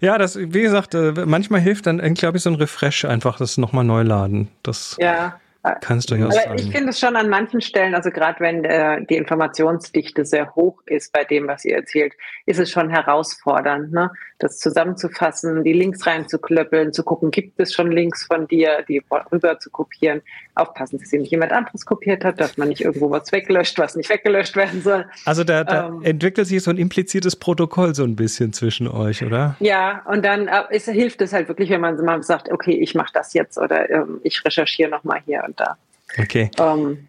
ja, das, wie gesagt, äh, manchmal hilft dann, äh, glaube ich, so ein Refresh einfach, das nochmal neu laden. Das ja. Kannst du ja sagen. Ich finde es schon an manchen Stellen, also gerade wenn äh, die Informationsdichte sehr hoch ist bei dem, was ihr erzählt, ist es schon herausfordernd, ne? das zusammenzufassen, die Links reinzuklöppeln, zu gucken, gibt es schon Links von dir, die rüber zu kopieren. Aufpassen, dass sie nicht jemand anderes kopiert hat, dass man nicht irgendwo was weglöscht, was nicht weggelöscht werden soll. Also da, da ähm, entwickelt sich so ein implizites Protokoll so ein bisschen zwischen euch, oder? Ja, und dann äh, ist, hilft es halt wirklich, wenn man mal sagt, okay, ich mache das jetzt oder ähm, ich recherchiere nochmal hier und da. Okay. Ähm,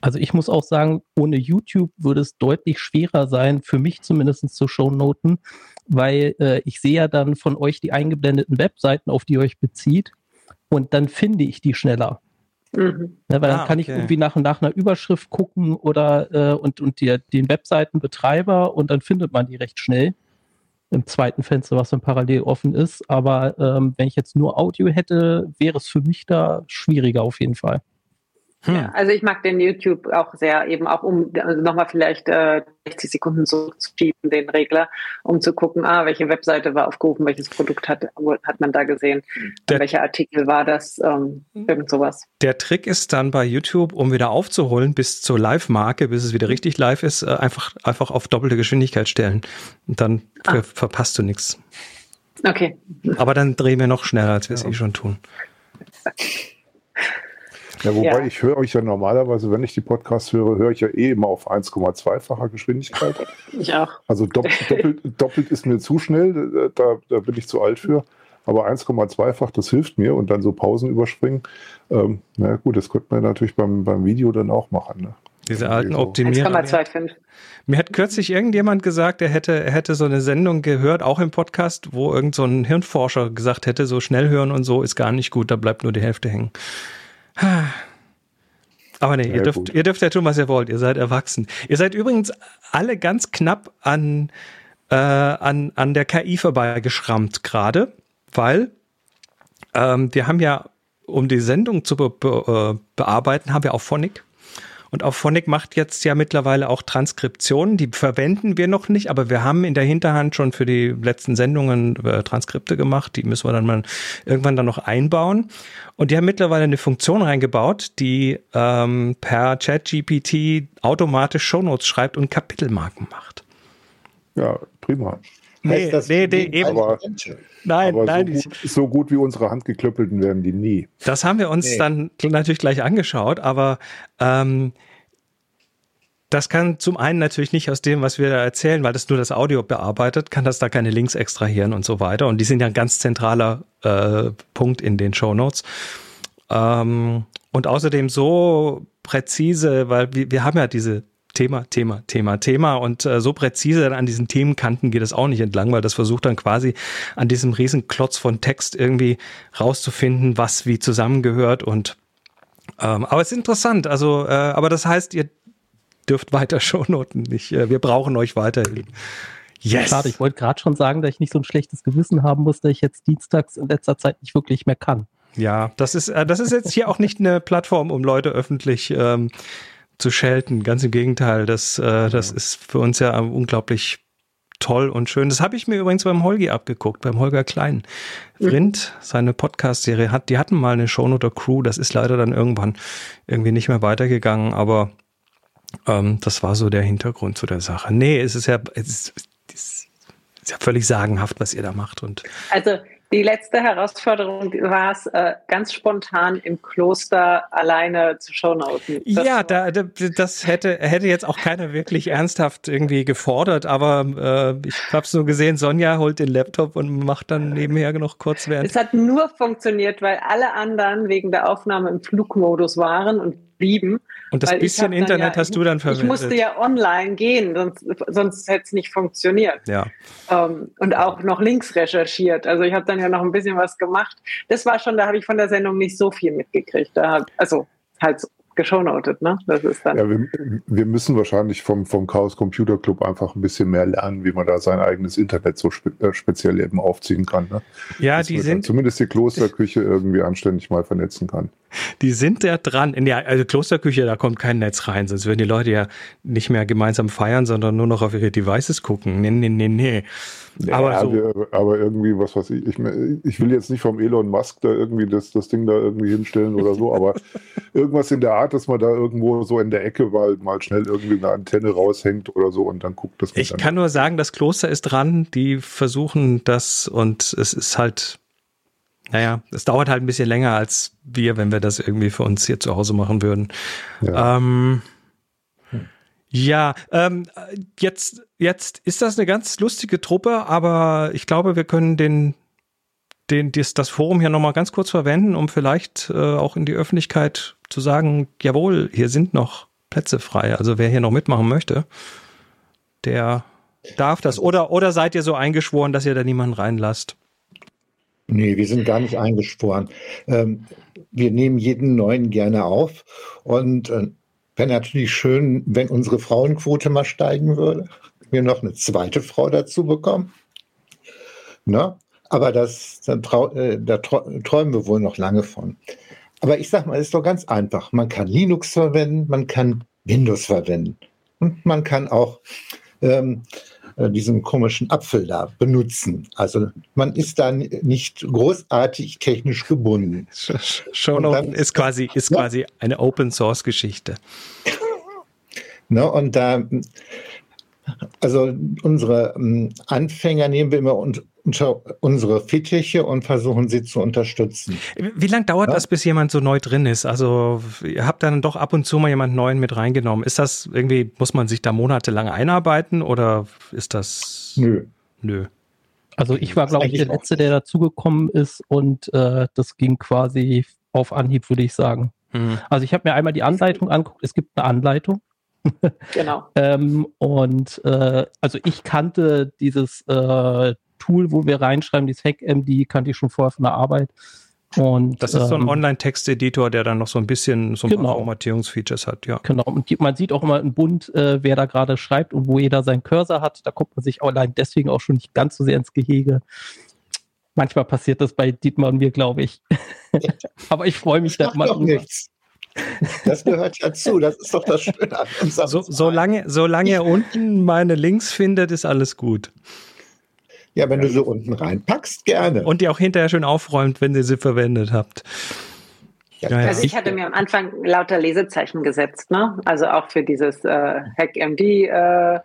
also ich muss auch sagen, ohne YouTube würde es deutlich schwerer sein, für mich zumindest zu Shownoten, weil äh, ich sehe ja dann von euch die eingeblendeten Webseiten, auf die ihr euch bezieht, und dann finde ich die schneller. Mhm. Ja, weil ah, dann kann okay. ich irgendwie nach, nach einer Überschrift gucken oder äh, und, und die, den Webseitenbetreiber und dann findet man die recht schnell im zweiten Fenster, was dann parallel offen ist. Aber ähm, wenn ich jetzt nur Audio hätte, wäre es für mich da schwieriger auf jeden Fall. Hm. Ja, also ich mag den YouTube auch sehr, eben auch um also nochmal vielleicht äh, 60 Sekunden zurückzuschieben, den Regler, um zu gucken, ah, welche Webseite war aufgerufen, welches Produkt hat, hat man da gesehen, der, welcher Artikel war das, ähm, hm. irgend sowas. Der Trick ist dann bei YouTube, um wieder aufzuholen bis zur Live-Marke, bis es wieder richtig live ist, äh, einfach, einfach auf doppelte Geschwindigkeit stellen. Und dann ah. verpasst du nichts. Okay. Aber dann drehen wir noch schneller, als wir es ja. eh schon tun. Ja, wobei ja. ich höre euch ja normalerweise, wenn ich die Podcasts höre, höre ich ja eh immer auf 1,2-facher Geschwindigkeit. Ich auch. Also doppelt, doppelt, doppelt ist mir zu schnell, da, da bin ich zu alt für. Aber 1,2-fach, das hilft mir und dann so Pausen überspringen. Ähm, na gut, das könnte man natürlich beim, beim Video dann auch machen. Ne? Diese alten Optimierer. 1,25. Mir hat kürzlich irgendjemand gesagt, er hätte, er hätte so eine Sendung gehört, auch im Podcast, wo irgend so ein Hirnforscher gesagt hätte, so schnell hören und so ist gar nicht gut, da bleibt nur die Hälfte hängen. Aber nee, ja, ihr, dürft, ihr dürft ja tun, was ihr wollt. Ihr seid erwachsen. Ihr seid übrigens alle ganz knapp an, äh, an, an der KI vorbeigeschrammt gerade, weil ähm, wir haben ja, um die Sendung zu be be äh, bearbeiten, haben wir auch Phonic. Und auch Phonic macht jetzt ja mittlerweile auch Transkriptionen. Die verwenden wir noch nicht, aber wir haben in der Hinterhand schon für die letzten Sendungen äh, Transkripte gemacht. Die müssen wir dann mal irgendwann dann noch einbauen. Und die haben mittlerweile eine Funktion reingebaut, die ähm, per ChatGPT automatisch Shownotes schreibt und Kapitelmarken macht. Ja, prima. Nee, das nee, nee, eben. Aber, nein, aber nein. So gut, so gut, wie unsere handgeklöppelten werden die nie. Das haben wir uns nee. dann natürlich gleich angeschaut, aber ähm, das kann zum einen natürlich nicht aus dem, was wir da erzählen, weil das nur das Audio bearbeitet, kann das da keine Links extrahieren und so weiter. Und die sind ja ein ganz zentraler äh, Punkt in den Show Notes. Ähm, und außerdem so präzise, weil wir, wir haben ja diese Thema, Thema, Thema, Thema. Und äh, so präzise an diesen Themenkanten geht es auch nicht entlang, weil das versucht dann quasi an diesem Riesenklotz von Text irgendwie rauszufinden, was wie zusammengehört. Und ähm, aber es ist interessant. Also, äh, aber das heißt, ihr dürft weiter Shownoten nicht. Äh, wir brauchen euch weiterhin. Yes. Schade, ich wollte gerade schon sagen, dass ich nicht so ein schlechtes Gewissen haben muss, dass ich jetzt dienstags in letzter Zeit nicht wirklich mehr kann. Ja, das ist, äh, das ist jetzt hier auch nicht eine Plattform, um Leute öffentlich ähm, zu schelten. Ganz im Gegenteil, das, äh, das ist für uns ja unglaublich toll und schön. Das habe ich mir übrigens beim Holgi abgeguckt, beim Holger Klein. Vrind, seine Podcast-Serie hat, die hatten mal eine Shownote Crew, das ist leider dann irgendwann irgendwie nicht mehr weitergegangen, aber ähm, das war so der Hintergrund zu der Sache. Nee, es ist ja, es ist, es ist ja völlig sagenhaft, was ihr da macht. Und also die letzte Herausforderung war es, äh, ganz spontan im Kloster alleine zu shownoten. Das ja, da, da, das hätte, hätte jetzt auch keiner wirklich ernsthaft irgendwie gefordert, aber äh, ich habe es nur gesehen, Sonja holt den Laptop und macht dann nebenher noch kurz während. Es hat nur funktioniert, weil alle anderen wegen der Aufnahme im Flugmodus waren und geblieben. Und das Weil ich bisschen hab Internet ja- hast du dann Ich verwendet. musste ja online gehen, sonst, sonst hätte es nicht funktioniert. ja. Ähm, und auch noch links recherchiert. Also ich habe dann ja noch ein bisschen was gemacht. Das war schon, da habe ich von der Sendung nicht so viel mitgekriegt. Da, hat- also halt so geschownotet, ne? Das ist dann. Ja, wir, wir müssen wahrscheinlich vom, vom Chaos Computer Club einfach ein bisschen mehr lernen, wie man da sein eigenes Internet so spe äh, speziell eben aufziehen kann. Ne? Ja, Dass die sind, Zumindest die Klosterküche irgendwie anständig mal vernetzen kann. Die sind ja dran. In der also Klosterküche, da kommt kein Netz rein, sonst würden die Leute ja nicht mehr gemeinsam feiern, sondern nur noch auf ihre Devices gucken. Nee, nee, nee, nee. Aber ja, so, wir, aber irgendwie, was weiß ich, ich, ich will jetzt nicht vom Elon Musk da irgendwie das, das Ding da irgendwie hinstellen oder so, aber irgendwas in der Art, dass man da irgendwo so in der Ecke mal, mal schnell irgendwie eine Antenne raushängt oder so und dann guckt, man ich kann nur sagen, das Kloster ist dran, die versuchen das und es ist halt, naja, es dauert halt ein bisschen länger als wir, wenn wir das irgendwie für uns hier zu Hause machen würden. Ja. Ähm, ja, ähm, jetzt, jetzt ist das eine ganz lustige Truppe, aber ich glaube, wir können den, den, das, das Forum hier nochmal ganz kurz verwenden, um vielleicht äh, auch in die Öffentlichkeit zu sagen, jawohl, hier sind noch Plätze frei. Also wer hier noch mitmachen möchte, der darf das. Oder, oder seid ihr so eingeschworen, dass ihr da niemanden reinlasst? Nee, wir sind gar nicht eingeschworen. Ähm, wir nehmen jeden neuen gerne auf. Und äh, wäre natürlich schön, wenn unsere Frauenquote mal steigen würde. Wir noch eine zweite Frau dazu bekommen. Ne? Aber das, trau, äh, da träumen wir wohl noch lange von. Aber ich sag mal, es ist doch ganz einfach. Man kann Linux verwenden, man kann Windows verwenden. Und man kann auch ähm, äh, diesen komischen Apfel da benutzen. Also man ist da nicht großartig technisch gebunden. Dann- ist quasi, ist Ja. quasi eine Open Source Geschichte. Ne? Und da, also unsere ähm, Anfänger nehmen wir immer un- unter unsere Fittiche und versuchen sie zu unterstützen. Wie lange dauert Ja. das, bis jemand so neu drin ist? Also ihr habt dann doch ab und zu mal jemand neuen mit reingenommen. Ist das irgendwie, muss man sich da monatelang einarbeiten oder ist das Nö. nö? Also ich war, glaube ich, der Letzte, der dazugekommen ist und äh, das ging quasi auf Anhieb, würde ich sagen. Hm. Also ich habe mir einmal die Anleitung angeguckt. Es gibt eine Anleitung. Genau. Ähm, und äh, also ich kannte dieses äh, Tool, wo wir reinschreiben, dieses HackMD, kannte ich schon vorher von der Arbeit. Und, Das ist so ein ähm, Online-Texteditor, der dann noch so ein bisschen so ein paar Genau. Formatierungsfeatures hat, ja. Genau, und die, man sieht auch immer im Bund, äh, wer da gerade schreibt und wo jeder seinen Cursor hat. Da kommt man sich allein deswegen auch schon nicht ganz so sehr ins Gehege. Manchmal passiert das bei Dietmar und mir, glaube ich. Aber ich freue mich da Macht immer doch drüber. nichts. Das gehört dazu. Das ist doch das Schöne an So, solange, solange er unten meine Links findet, ist alles gut. Ja, wenn du sie unten reinpackst, gerne. Und die auch hinterher schön aufräumt, wenn ihr sie verwendet habt. Ja. Also ich hatte mir am Anfang lauter Lesezeichen gesetzt, ne? Also auch für dieses äh, HackMD äh,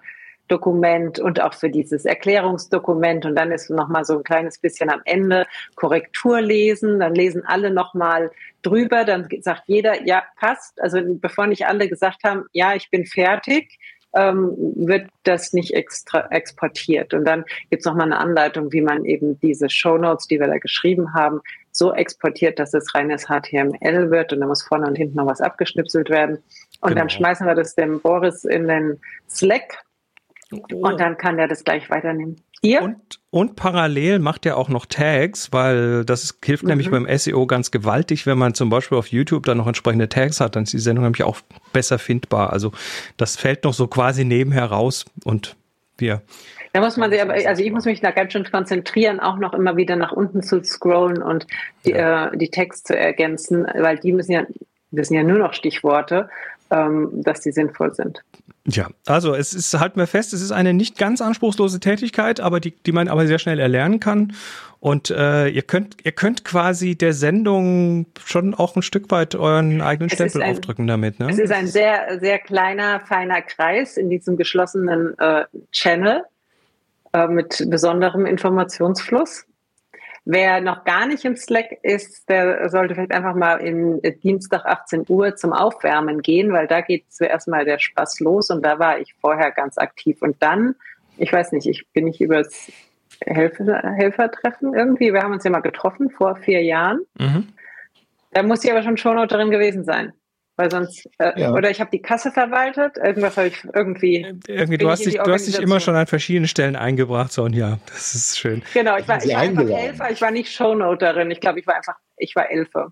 Dokument und auch für dieses Erklärungsdokument und dann ist noch mal so ein kleines bisschen am Ende Korrektur lesen, dann lesen alle noch mal drüber, dann sagt jeder ja passt, also bevor nicht alle gesagt haben ja ich bin fertig, ähm, wird das nicht extra exportiert und dann gibt's noch mal eine Anleitung, wie man eben diese Shownotes, die wir da geschrieben haben, so exportiert, dass es reines HTML wird und da muss vorne und hinten noch was abgeschnipselt werden. Und Genau. dann schmeißen wir das dem Boris in den Slack und dann kann der das gleich weiternehmen. Ihr? Und, und parallel macht er auch noch Tags, weil das hilft Mhm. nämlich beim SEO ganz gewaltig, wenn man zum Beispiel auf YouTube dann noch entsprechende Tags hat, dann ist die Sendung nämlich auch besser findbar. Also das fällt noch so quasi nebenher raus und wir. Da muss man sich aber, also ich muss mich da ganz schön konzentrieren, auch noch immer wieder nach unten zu scrollen und die, äh, die Text zu ergänzen, weil die müssen ja, das sind ja nur noch Stichworte, dass die sinnvoll sind. Ja, also es ist, halten wir fest, es ist eine nicht ganz anspruchslose Tätigkeit, aber die, die man aber sehr schnell erlernen kann. Und äh, ihr könnt, ihr könnt quasi der Sendung schon auch ein Stück weit euren eigenen Es Stempel ein- aufdrücken damit, ne? Es ist ein sehr, sehr kleiner, feiner Kreis in diesem geschlossenen äh, Channel äh, mit besonderem Informationsfluss. Wer noch gar nicht im Slack ist, der sollte vielleicht einfach mal in äh, Dienstag 18 Uhr zum Aufwärmen gehen, weil da geht zuerst mal der Spaß los und da war ich vorher ganz aktiv. Und dann, ich weiß nicht, ich bin nicht übers Helfer, Helfertreffen irgendwie. Wir haben uns ja mal getroffen vor vier Jahren. Mhm. Da muss ich aber schon Shownote drin gewesen sein. Weil sonst, äh, Ja. oder ich habe die Kasse verwaltet, irgendwas habe ich irgendwie. Irgendwie, Bin du hast, dich, du hast dich immer schon an verschiedenen Stellen eingebracht, Sonja. Das ist schön. Genau, ich war, ich war einfach. Helfer, ich war nicht Shownoterin. Ich glaube, ich war einfach, ich war Elfe.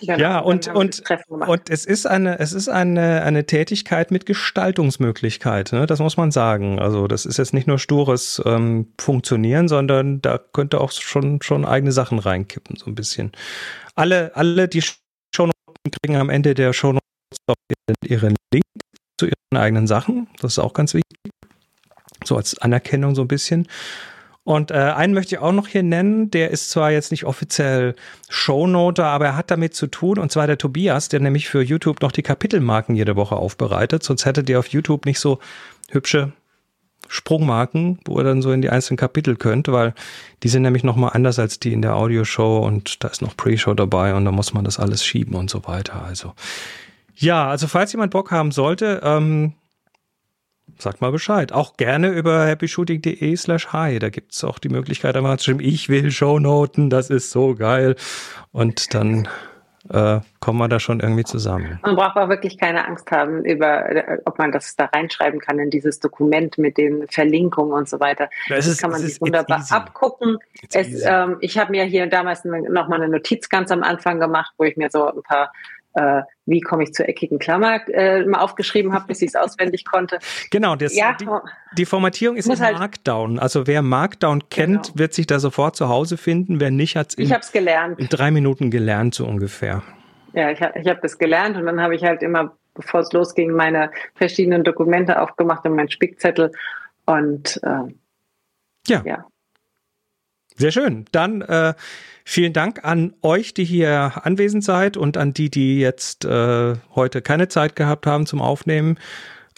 Genau. Ja, und, und, und es ist eine, es ist eine, eine Tätigkeit mit Gestaltungsmöglichkeit, ne? das muss man sagen. Also das ist jetzt nicht nur stures ähm, Funktionieren, sondern da könnte auch schon, schon eigene Sachen reinkippen, so ein bisschen. Alle, alle, die kriegen am Ende der ihren- ihren Link zu ihren eigenen Sachen. Das ist auch ganz wichtig. So als Anerkennung so ein bisschen. Und äh, einen möchte ich auch noch hier nennen, der ist zwar jetzt nicht offiziell Shownoter, aber er hat damit zu tun, und zwar der Tobias, der nämlich für YouTube noch die Kapitelmarken jede Woche aufbereitet. Sonst hättet ihr auf YouTube nicht so hübsche Sprungmarken, wo ihr dann so in die einzelnen Kapitel könnt, weil die sind nämlich nochmal anders als die in der Audioshow und da ist noch Pre-Show dabei und da muss man das alles schieben und so weiter. Also ja, also falls jemand Bock haben sollte, ähm, sagt mal Bescheid. Auch gerne über happyshooting.de slash hi. Da gibt's auch die Möglichkeit, einmal zu schreiben, ich will Shownoten, das ist so geil. Und dann äh, kommen wir da schon irgendwie zusammen. Man braucht auch wirklich keine Angst haben, über, äh, ob man das da reinschreiben kann in dieses Dokument mit den Verlinkungen und so weiter. Das Das kann man sich wunderbar abgucken. Es, ähm, ich habe mir hier damals noch mal eine Notiz ganz am Anfang gemacht, wo ich mir so ein paar, äh, wie komme ich zur eckigen Klammer, äh, mal aufgeschrieben habe, bis ich es auswendig konnte. Genau, das, Ja, die, die Formatierung ist in halt- Markdown. Also wer Markdown kennt, Genau. wird sich da sofort zu Hause finden. Wer nicht, in, habe es gelernt. in drei Minuten gelernt, so ungefähr. Ja, ich, ich habe das gelernt und dann habe ich halt immer, bevor es losging, meine verschiedenen Dokumente aufgemacht und meinen Spickzettel. Und äh, Ja. ja. Sehr schön. Dann äh, vielen Dank an euch, die hier anwesend seid und an die, die jetzt äh, heute keine Zeit gehabt haben zum Aufnehmen.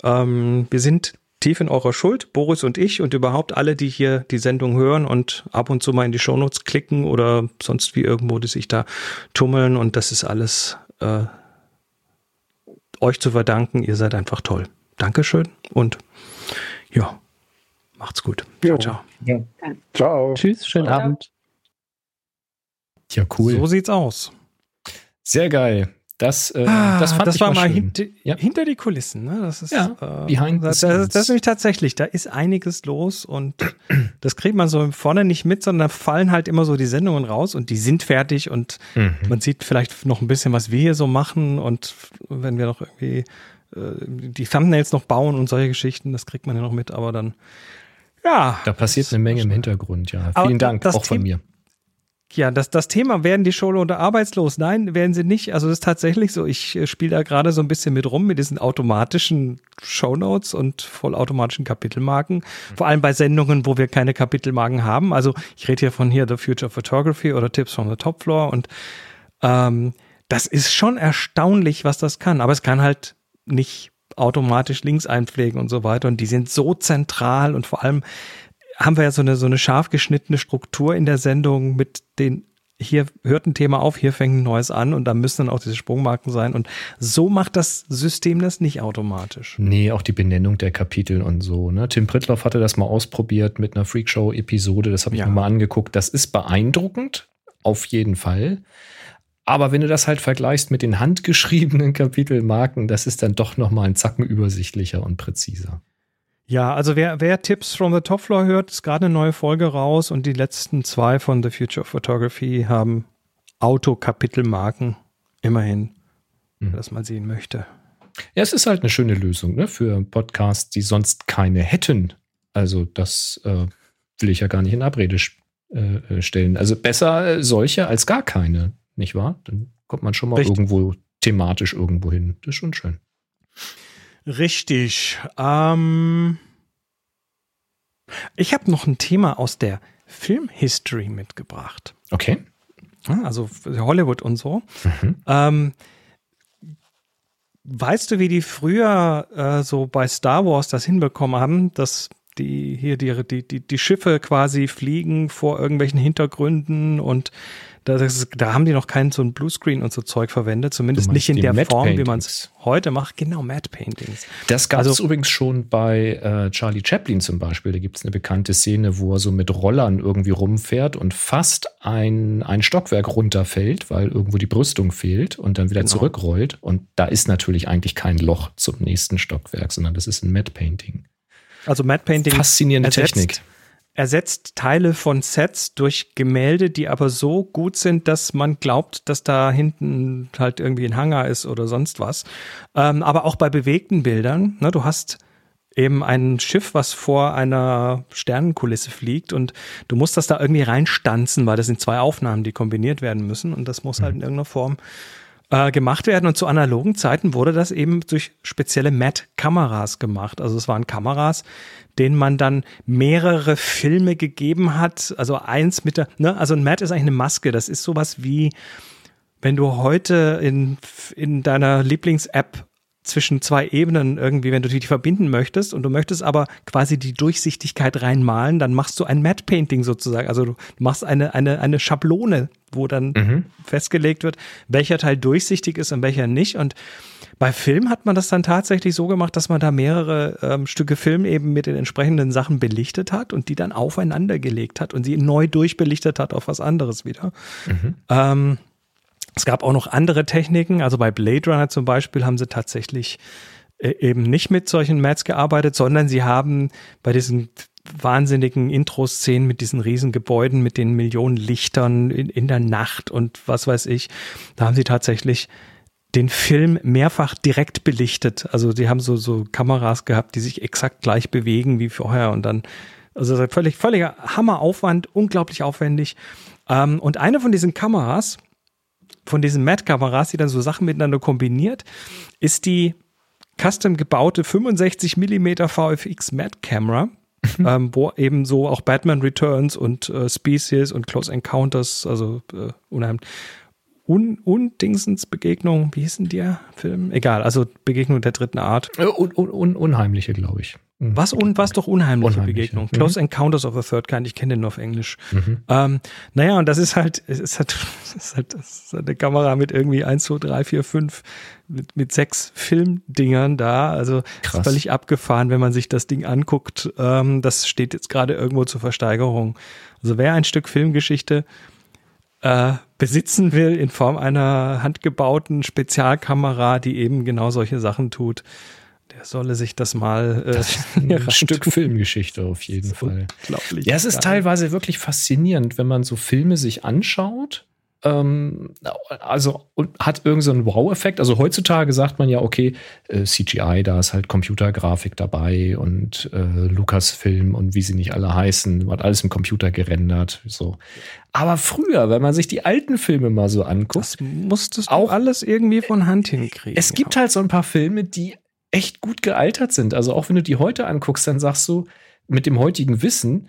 Ähm, wir sind tief in eurer Schuld, Boris und ich und überhaupt alle, die hier die Sendung hören und ab und zu mal in die Shownotes klicken oder sonst wie irgendwo, die sich da tummeln und das ist alles äh, euch zu verdanken. Ihr seid einfach toll. Dankeschön und ja, macht's gut. Ciao, ciao. Ja. Ciao. Tschüss, schönen Ciao. Abend. Ja, cool. So sieht's aus. Sehr geil. Das, äh, Ah, das fand ich war mal hinter, Ja. hinter die Kulissen. Ne? Das ist, Ja, äh, behind the das, das, das ist nämlich tatsächlich, da ist einiges los und das kriegt man so vorne nicht mit, sondern da fallen halt immer so die Sendungen raus und die sind fertig und Mhm. man sieht vielleicht noch ein bisschen, was wir hier so machen und wenn wir noch irgendwie äh, die Thumbnails noch bauen und solche Geschichten, das kriegt man ja noch mit, aber dann, ja. Da passiert eine Menge im Hintergrund, ja. Vielen Dank, auch von mir. Ja, das, das Thema, werden die Showloader arbeitslos? Nein, werden sie nicht. Also das ist tatsächlich so. Ich äh, spiele da gerade so ein bisschen mit rum mit diesen automatischen Shownotes und vollautomatischen Kapitelmarken. Vor allem bei Sendungen, wo wir keine Kapitelmarken haben. Also ich rede hier von hier The Future of Photography oder Tips from the Top Floor und ähm, das ist schon erstaunlich, was das kann. Aber es kann halt nicht automatisch Links einpflegen und so weiter. Und die sind so zentral und vor allem haben wir ja so eine, so eine scharf geschnittene Struktur in der Sendung mit den, hier hört ein Thema auf, hier fängt ein neues an und da müssen dann auch diese Sprungmarken sein. Und so macht das System das nicht automatisch. Nee, auch die Benennung der Kapitel und so. Ne? Tim Prittloff hatte das mal ausprobiert mit einer Freakshow-Episode. Das habe ich Ja. mir mal angeguckt. Das ist beeindruckend, auf jeden Fall. Aber wenn du das halt vergleichst mit den handgeschriebenen Kapitelmarken, das ist dann doch noch mal ein Zacken übersichtlicher und präziser. Ja, also wer, wer Tipps from the Top Floor hört, ist gerade eine neue Folge raus und die letzten zwei von The Future of Photography haben Autokapitelmarken. Immerhin, wer Mhm. das mal sehen möchte. Ja, es ist halt eine schöne Lösung ne? für Podcasts, die sonst keine hätten. Also das äh, will ich ja gar nicht in Abrede äh, äh, stellen. Also besser äh, solche als gar keine, nicht wahr? Dann kommt man schon mal Richtig. irgendwo thematisch irgendwo hin. Das ist schon schön. Richtig. Ähm, ich habe noch ein Thema aus der Filmhistory mitgebracht. Okay. Ja, Also Hollywood und so. Mhm. Ähm, weißt du, wie die früher äh, so bei Star Wars das hinbekommen haben, dass die hier die, die, die, die Schiffe quasi fliegen vor irgendwelchen Hintergründen und Da, das, da haben die noch keinen so ein Bluescreen und so Zeug verwendet, zumindest nicht in der Matte Form, wie Paintings? man es heute macht. Genau, Matte Paintings. Das gab Also- es übrigens schon bei äh, Charlie Chaplin zum Beispiel. Da gibt es eine bekannte Szene, wo er so mit Rollern irgendwie rumfährt und fast ein, ein Stockwerk runterfällt, weil irgendwo die Brüstung fehlt und dann wieder Genau. zurückrollt. Und da ist natürlich eigentlich kein Loch zum nächsten Stockwerk, sondern das ist ein Matte Painting. Also Matte Painting Faszinierende ersetzt- Technik. Ersetzt Teile von Sets durch Gemälde, die aber so gut sind, dass man glaubt, dass da hinten halt irgendwie ein Hangar ist oder sonst was. Ähm, aber auch bei bewegten Bildern, ne, du hast eben ein Schiff, was vor einer Sternenkulisse fliegt und du musst das da irgendwie reinstanzen, weil das sind zwei Aufnahmen, die kombiniert werden müssen und das muss halt in irgendeiner Form äh, gemacht werden. Und zu analogen Zeiten wurde das eben durch spezielle Matte-Kameras gemacht. Also es waren Kameras, denen man dann mehrere Filme gegeben hat. Also eins mit der, ne, also ein Matte ist eigentlich eine Maske. Das ist sowas wie, wenn du heute in, in deiner Lieblings-App zwischen zwei Ebenen irgendwie, wenn du die verbinden möchtest und du möchtest aber quasi die Durchsichtigkeit reinmalen, dann machst du ein Matte Painting sozusagen. Also du machst eine, eine, eine Schablone, wo dann Mhm. festgelegt wird, welcher Teil durchsichtig ist und welcher nicht. Und bei Film hat man das dann tatsächlich so gemacht, dass man da mehrere ähm, Stücke Film eben mit den entsprechenden Sachen belichtet hat und die dann aufeinander gelegt hat und sie neu durchbelichtet hat auf was anderes wieder. Ähm, es gab auch noch andere Techniken. Also bei Blade Runner zum Beispiel haben sie tatsächlich äh, eben nicht mit solchen Mats gearbeitet, sondern sie haben bei diesen wahnsinnigen Intro-Szenen mit diesen riesen Gebäuden, mit den Millionen Lichtern in, in der Nacht und was weiß ich, da haben sie tatsächlich den Film mehrfach direkt belichtet. Also die haben so, so Kameras gehabt, die sich exakt gleich bewegen wie vorher und dann, also das völlig, völliger Hammeraufwand, unglaublich aufwendig. Ähm, und eine von diesen Kameras, von diesen Matte-Kameras, die dann so Sachen miteinander kombiniert, ist die custom gebaute 65 mm VFX Matte Camera, ähm, wo eben so auch Batman Returns und äh, Species und Close Encounters, also äh, unheimlich Un Undingsens Begegnung, wie hieß denn der Film? Egal, also Begegnung der dritten Art. Äh, un, un, unheimliche, glaube ich. Mhm. Was, un, was doch unheimliche, Unheimliche, Begegnung. mhm. Close Encounters of the Third Kind, ich kenne den nur auf Englisch. Mhm. Ähm, naja, und das ist halt, es ist halt, es ist halt, das ist halt eine Kamera mit irgendwie 1, 2, 3, 4, 5, mit, mit sechs Filmdingern da. Also Krass. ist völlig abgefahren, wenn man sich das Ding anguckt. Ähm, das steht jetzt gerade irgendwo zur Versteigerung. Also wer ein Stück Filmgeschichte äh, besitzen will in Form einer handgebauten Spezialkamera, die eben genau solche Sachen tut, der solle sich das mal äh, hier Ein. Stück Filmgeschichte auf jeden Das Fall. Unglaublich. Ja, es ist teilweise wirklich faszinierend, wenn man so Filme sich anschaut. Ähm, also und hat irgend so einen Wow-Effekt. Also heutzutage sagt man ja, okay, äh, CGI, da ist halt Computergrafik dabei und äh, Lucasfilm und wie sie nicht alle heißen, wird alles im Computer gerendert. So. Aber früher, wenn man sich die alten Filme mal so anguckt, Das musstest du Auch- alles irgendwie von Hand hinkriegen. es gibt halt so ein paar Filme, die echt gut gealtert sind. Also auch wenn du die heute anguckst, dann sagst du mit dem heutigen Wissen,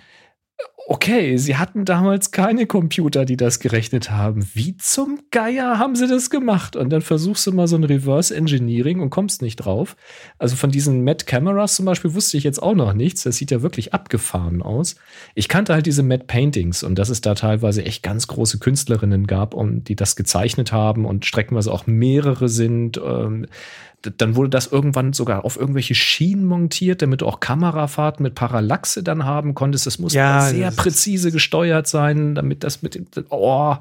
okay, sie hatten damals keine Computer, die das gerechnet haben. Wie zum Geier haben sie das gemacht? Und dann versuchst du mal so ein Reverse Engineering und kommst nicht drauf. Also von diesen Matte Cameras zum Beispiel wusste ich jetzt auch noch nichts. Das sieht ja wirklich abgefahren aus. Ich kannte halt diese Matte Paintings und dass es da teilweise echt ganz große Künstlerinnen gab, die das gezeichnet haben und streckenweise auch mehrere sind. Dann wurde das irgendwann sogar auf irgendwelche Schienen montiert, damit du auch Kamerafahrten mit Parallaxe dann haben konntest. Das muss Ja, sehr präzise gesteuert sein, damit das mit dem, oh.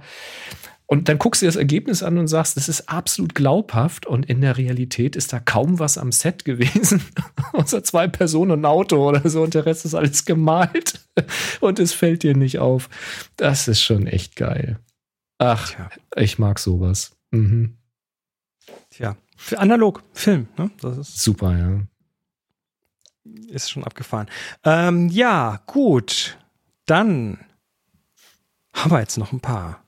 Und dann guckst du dir das Ergebnis an und sagst, das ist absolut glaubhaft und in der Realität ist da kaum was am Set gewesen. Außer zwei Personen und ein Auto oder so und der Rest ist alles gemalt und es fällt dir nicht auf. Das ist schon echt geil. Ach, Tja, ich mag sowas. Mhm. tja. Analog, Film, ne? Das ist, Super, ja. ist schon abgefahren. Ähm, ja, gut. Dann haben wir jetzt noch ein paar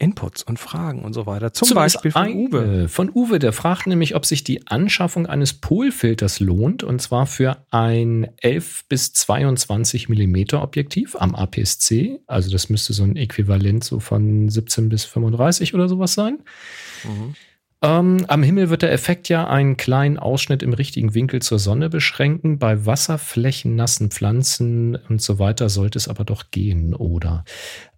Inputs und Fragen und so weiter. Zum Zumindest Beispiel von Uwe. Von Uwe, der fragt nämlich, ob sich die Anschaffung eines Polfilters lohnt, und zwar für ein 11 bis 22 Millimeter Objektiv am APS-C. Also das müsste so ein Äquivalent so von 17 bis 35 oder sowas sein. Ähm, am Himmel wird der Effekt ja einen kleinen Ausschnitt im richtigen Winkel zur Sonne beschränken. Bei Wasserflächen, nassen Pflanzen und so weiter sollte es aber doch gehen, oder?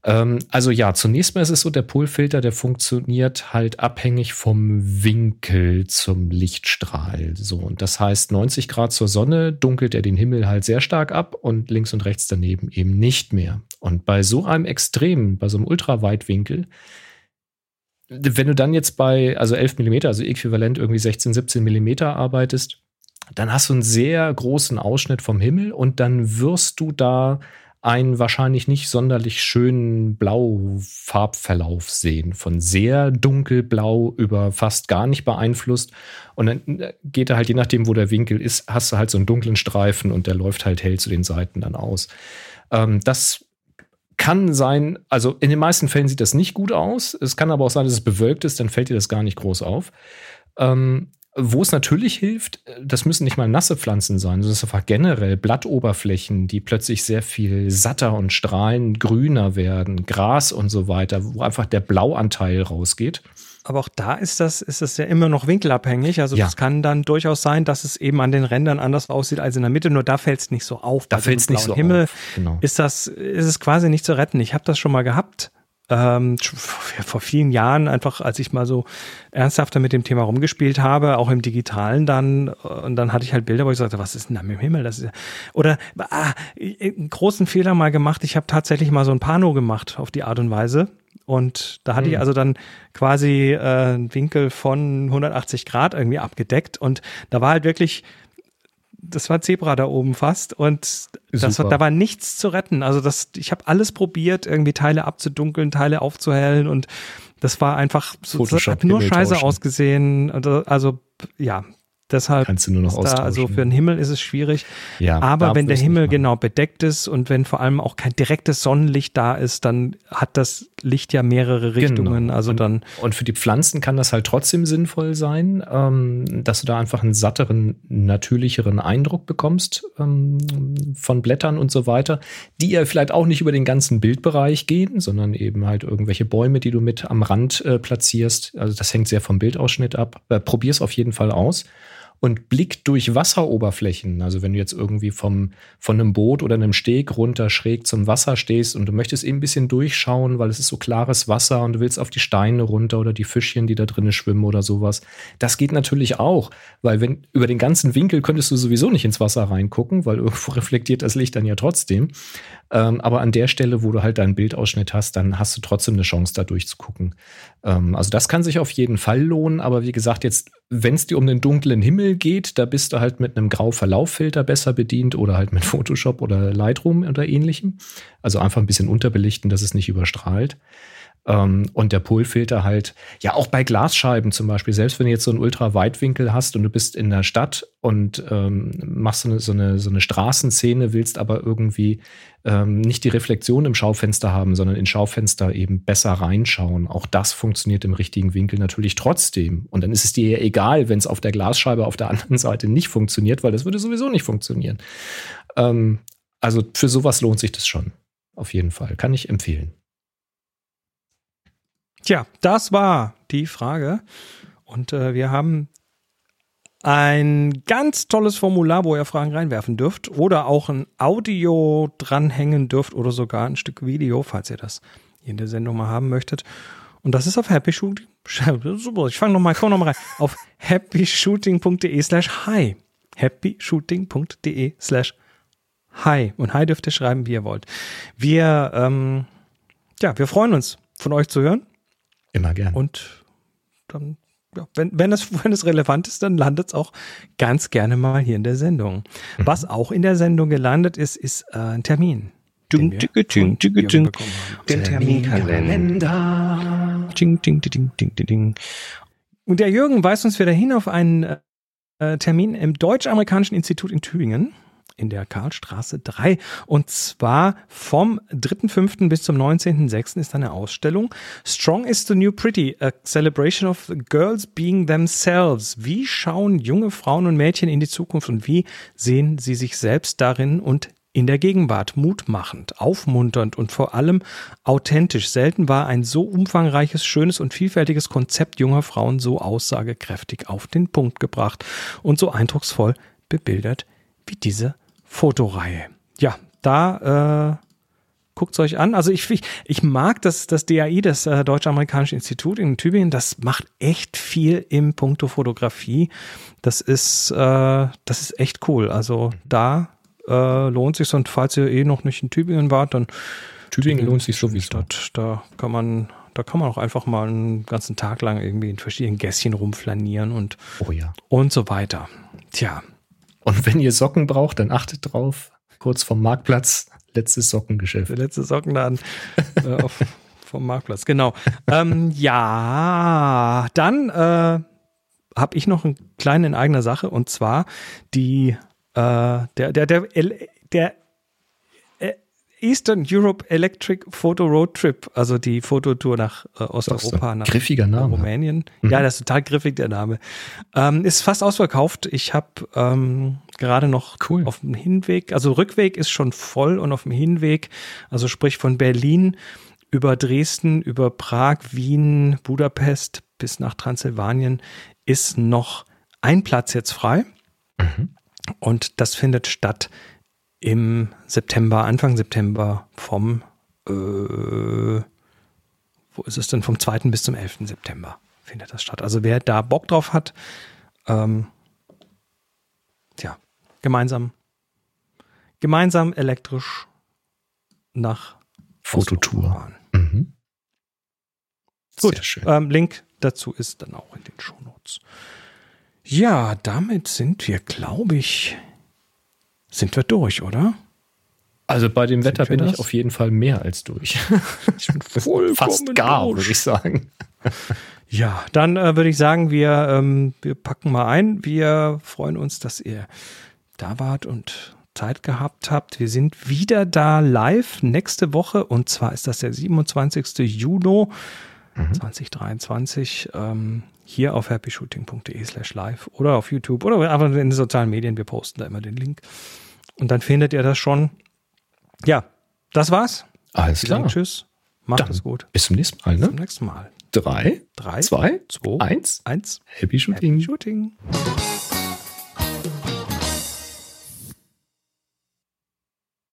Ähm, also ja, zunächst mal ist es so, der Polfilter, der funktioniert halt abhängig vom Winkel zum Lichtstrahl. So, und das heißt, 90 Grad zur Sonne dunkelt er den Himmel halt sehr stark ab und links und rechts daneben eben nicht mehr. Und bei so einem Extrem, bei so einem Ultraweitwinkel, wenn du dann jetzt bei, also 11 Millimeter, also äquivalent irgendwie 16, 17 Millimeter arbeitest, dann hast du einen sehr großen Ausschnitt vom Himmel und dann wirst du da einen wahrscheinlich nicht sonderlich schönen Blaufarbverlauf sehen. Von sehr dunkelblau über fast gar nicht beeinflusst. Und dann äh, geht er halt, je nachdem, wo der Winkel ist, hast du halt so einen dunklen Streifen und der läuft halt hell zu den Seiten dann aus. Ähm, das kann sein, also in den meisten Fällen sieht das nicht gut aus. Es kann aber auch sein, dass es bewölkt ist, dann fällt dir das gar nicht groß auf. Ähm, wo es natürlich hilft, das müssen nicht mal nasse Pflanzen sein, das ist einfach generell Blattoberflächen, die plötzlich sehr viel satter und strahlend grüner werden, Gras und so weiter, wo einfach der Blauanteil rausgeht. Aber auch da ist das, ist das ja immer noch winkelabhängig. Also Ja. es kann dann durchaus sein, dass es eben an den Rändern anders aussieht als in der Mitte. Nur da fällt es nicht so auf. Da Bei so fällt es nicht so Himmel auf. Genau. ist das, ist es quasi nicht zu retten. Ich habe das schon mal gehabt. Ähm, vor vielen Jahren, einfach als ich mal so ernsthafter mit dem Thema rumgespielt habe, auch im Digitalen dann, und dann hatte ich halt Bilder, wo ich sagte, was ist denn da mit dem Himmel? Das ist ja, oder ah, einen großen Fehler mal gemacht. Ich habe tatsächlich mal so ein Pano gemacht auf die Art und Weise. Und da hatte ich Hm. also dann quasi äh, einen Winkel von 180 Grad irgendwie abgedeckt. Und da war halt wirklich, das war Zebra da oben fast. Und das, Super. da war nichts zu retten. Also das, ich habe alles probiert, irgendwie Teile abzudunkeln, Teile aufzuhellen. Und das war einfach so, das hat nur Himmel scheiße tauschen. ausgesehen. Also, also ja, deshalb Kannst du nur noch da, also für den Himmel ist es schwierig. ja, Aber wenn der Himmel genau bedeckt ist und wenn vor allem auch kein direktes Sonnenlicht da ist, dann hat das Licht ja mehrere Richtungen. Genau. Also und, dann, Und für die Pflanzen kann das halt trotzdem sinnvoll sein, ähm, dass du da einfach einen satteren, natürlicheren Eindruck bekommst ähm, von Blättern und so weiter, die ja vielleicht auch nicht über den ganzen Bildbereich gehen, sondern eben halt irgendwelche Bäume, die du mit am Rand äh, platzierst. Also das hängt sehr vom Bildausschnitt ab. Äh, Probier es auf jeden Fall aus. Und Blick durch Wasseroberflächen, also wenn du jetzt irgendwie vom, von einem Boot oder einem Steg runter schräg zum Wasser stehst und du möchtest eben ein bisschen durchschauen, weil es ist so klares Wasser und du willst auf die Steine runter oder die Fischchen, die da drinnen schwimmen oder sowas. Das geht natürlich auch, weil wenn über den ganzen Winkel könntest du sowieso nicht ins Wasser reingucken, weil irgendwo reflektiert das Licht dann ja trotzdem. Ähm, aber an der Stelle, wo du halt deinen Bildausschnitt hast, dann hast du trotzdem eine Chance, da durchzugucken. Ähm, also das kann sich auf jeden Fall lohnen, aber wie gesagt, jetzt, wenn es dir um den dunklen Himmel geht, da bist du halt mit einem Grau-Verlauffilter besser bedient oder halt mit Photoshop oder Lightroom oder ähnlichem. Also einfach ein bisschen unterbelichten, dass es nicht überstrahlt. Ähm, und der Polfilter halt, ja, auch bei Glasscheiben zum Beispiel, selbst wenn du jetzt so einen Ultraweitwinkel hast und du bist in der Stadt und ähm, machst so eine, so, eine, so eine Straßenszene, willst aber irgendwie ähm, nicht die Reflexion im Schaufenster haben, sondern in Schaufenster eben besser reinschauen. Auch das funktioniert im richtigen Winkel natürlich trotzdem. Und dann ist es dir ja egal, wenn es auf der Glasscheibe auf der anderen Seite nicht funktioniert, weil das würde sowieso nicht funktionieren. Ähm, also für sowas lohnt sich das schon. Auf jeden Fall. Kann ich empfehlen. Tja, das war die Frage. Und äh, wir haben ein ganz tolles Formular, wo ihr Fragen reinwerfen dürft oder auch ein Audio dranhängen dürft oder sogar ein Stück Video, falls ihr das hier in der Sendung mal haben möchtet. Und das ist auf Happy Shooting. Super, ich fange nochmal, komm nochmal rein. Auf happyshooting.de slash hi. happyshooting.de slash hi. Und hi dürft ihr schreiben, wie ihr wollt. Wir, ähm, ja, wir freuen uns, von euch zu hören. Immer gern. Und dann, ja, wenn, wenn, es, wenn es relevant ist, dann landet es auch ganz gerne mal hier in der Sendung. Was auch in der Sendung gelandet ist, ist äh, ein Termin. den wir von Jürgen bekommen haben. Den Terminkalender. Ding, ding, ding, ding, ding, ding. Und der Jürgen weist uns wieder hin auf einen äh, Termin im Deutsch-Amerikanischen Institut in Tübingen in der Karlstraße 3. Und zwar vom 3.5. bis zum 19.6. ist eine Ausstellung. Strong is the New Pretty, a celebration of girls being themselves. Wie schauen junge Frauen und Mädchen in die Zukunft und wie sehen sie sich selbst darin und in der Gegenwart mutmachend, aufmunternd und vor allem authentisch. Selten war ein so umfangreiches, schönes und vielfältiges Konzept junger Frauen so aussagekräftig auf den Punkt gebracht und so eindrucksvoll bebildert wie diese Fotoreihe. Ja, da äh, guckt es euch an. Also ich, ich, ich mag das, das DAI, das äh, Deutsch-Amerikanische Institut in Tübingen, das macht echt viel im Punkto Fotografie. Das ist, äh, das ist echt cool. Also da äh, lohnt sich und falls ihr eh noch nicht in Tübingen wart, dann Tübingen lohnt sich sowieso. Stadt, da kann man, da kann man auch einfach mal einen ganzen Tag lang irgendwie in verschiedenen Gässchen rumflanieren und, Oh ja. und so weiter. Tja, Und wenn ihr Socken braucht, dann achtet drauf. Kurz vom Marktplatz, letztes Sockengeschäft. der letzte Sockenladen äh, vom Marktplatz. Genau. ähm, ja, dann äh, habe ich noch einen kleinen in eigener Sache und zwar die äh, der der der der Eastern Europe Electric Photo Road Trip, also die Fototour nach äh, Osteuropa, nach Griffiger Name. Rumänien. Mhm. Ja, das ist total griffig, der Name. Ähm, ist fast ausverkauft. Ich habe ähm, gerade noch Cool. auf dem Hinweg, also Rückweg ist schon voll und auf dem Hinweg, also sprich von Berlin über Dresden, über Prag, Wien, Budapest bis nach Transsilvanien ist noch ein Platz jetzt frei. Und das findet statt im September, Anfang September vom, äh, wo ist es denn, vom 2. bis zum 11. September findet das statt. Also wer da Bock drauf hat, ähm, tja, gemeinsam, gemeinsam elektrisch nach Fototour. Mhm. Gut, Sehr schön. Ähm, Link dazu ist dann auch in den Shownotes. Ja, damit sind wir, glaube ich, sind wir durch, oder? Also bei dem Wetter bin ich das? auf jeden Fall mehr als durch. ich bin vollkommen fast gar, durch. würde ich sagen. Ja, dann äh, würde ich sagen, wir, ähm, wir packen mal ein. Wir freuen uns, dass ihr da wart und Zeit gehabt habt. Wir sind wieder da live nächste Woche und zwar ist das der 27. Juni 2023 ähm, hier auf happyshooting.de slash live oder auf YouTube oder einfach in den sozialen Medien. Wir posten da immer den Link und dann findet ihr das schon. Ja, das war's. Alles Wir sagen klar. Tschüss. Macht Dann es gut. Bis zum nächsten Mal. Bis zum Ne? nächsten Mal. Drei, Drei, zwei, zwei, eins. eins. Happy Shooting. Happy Shooting.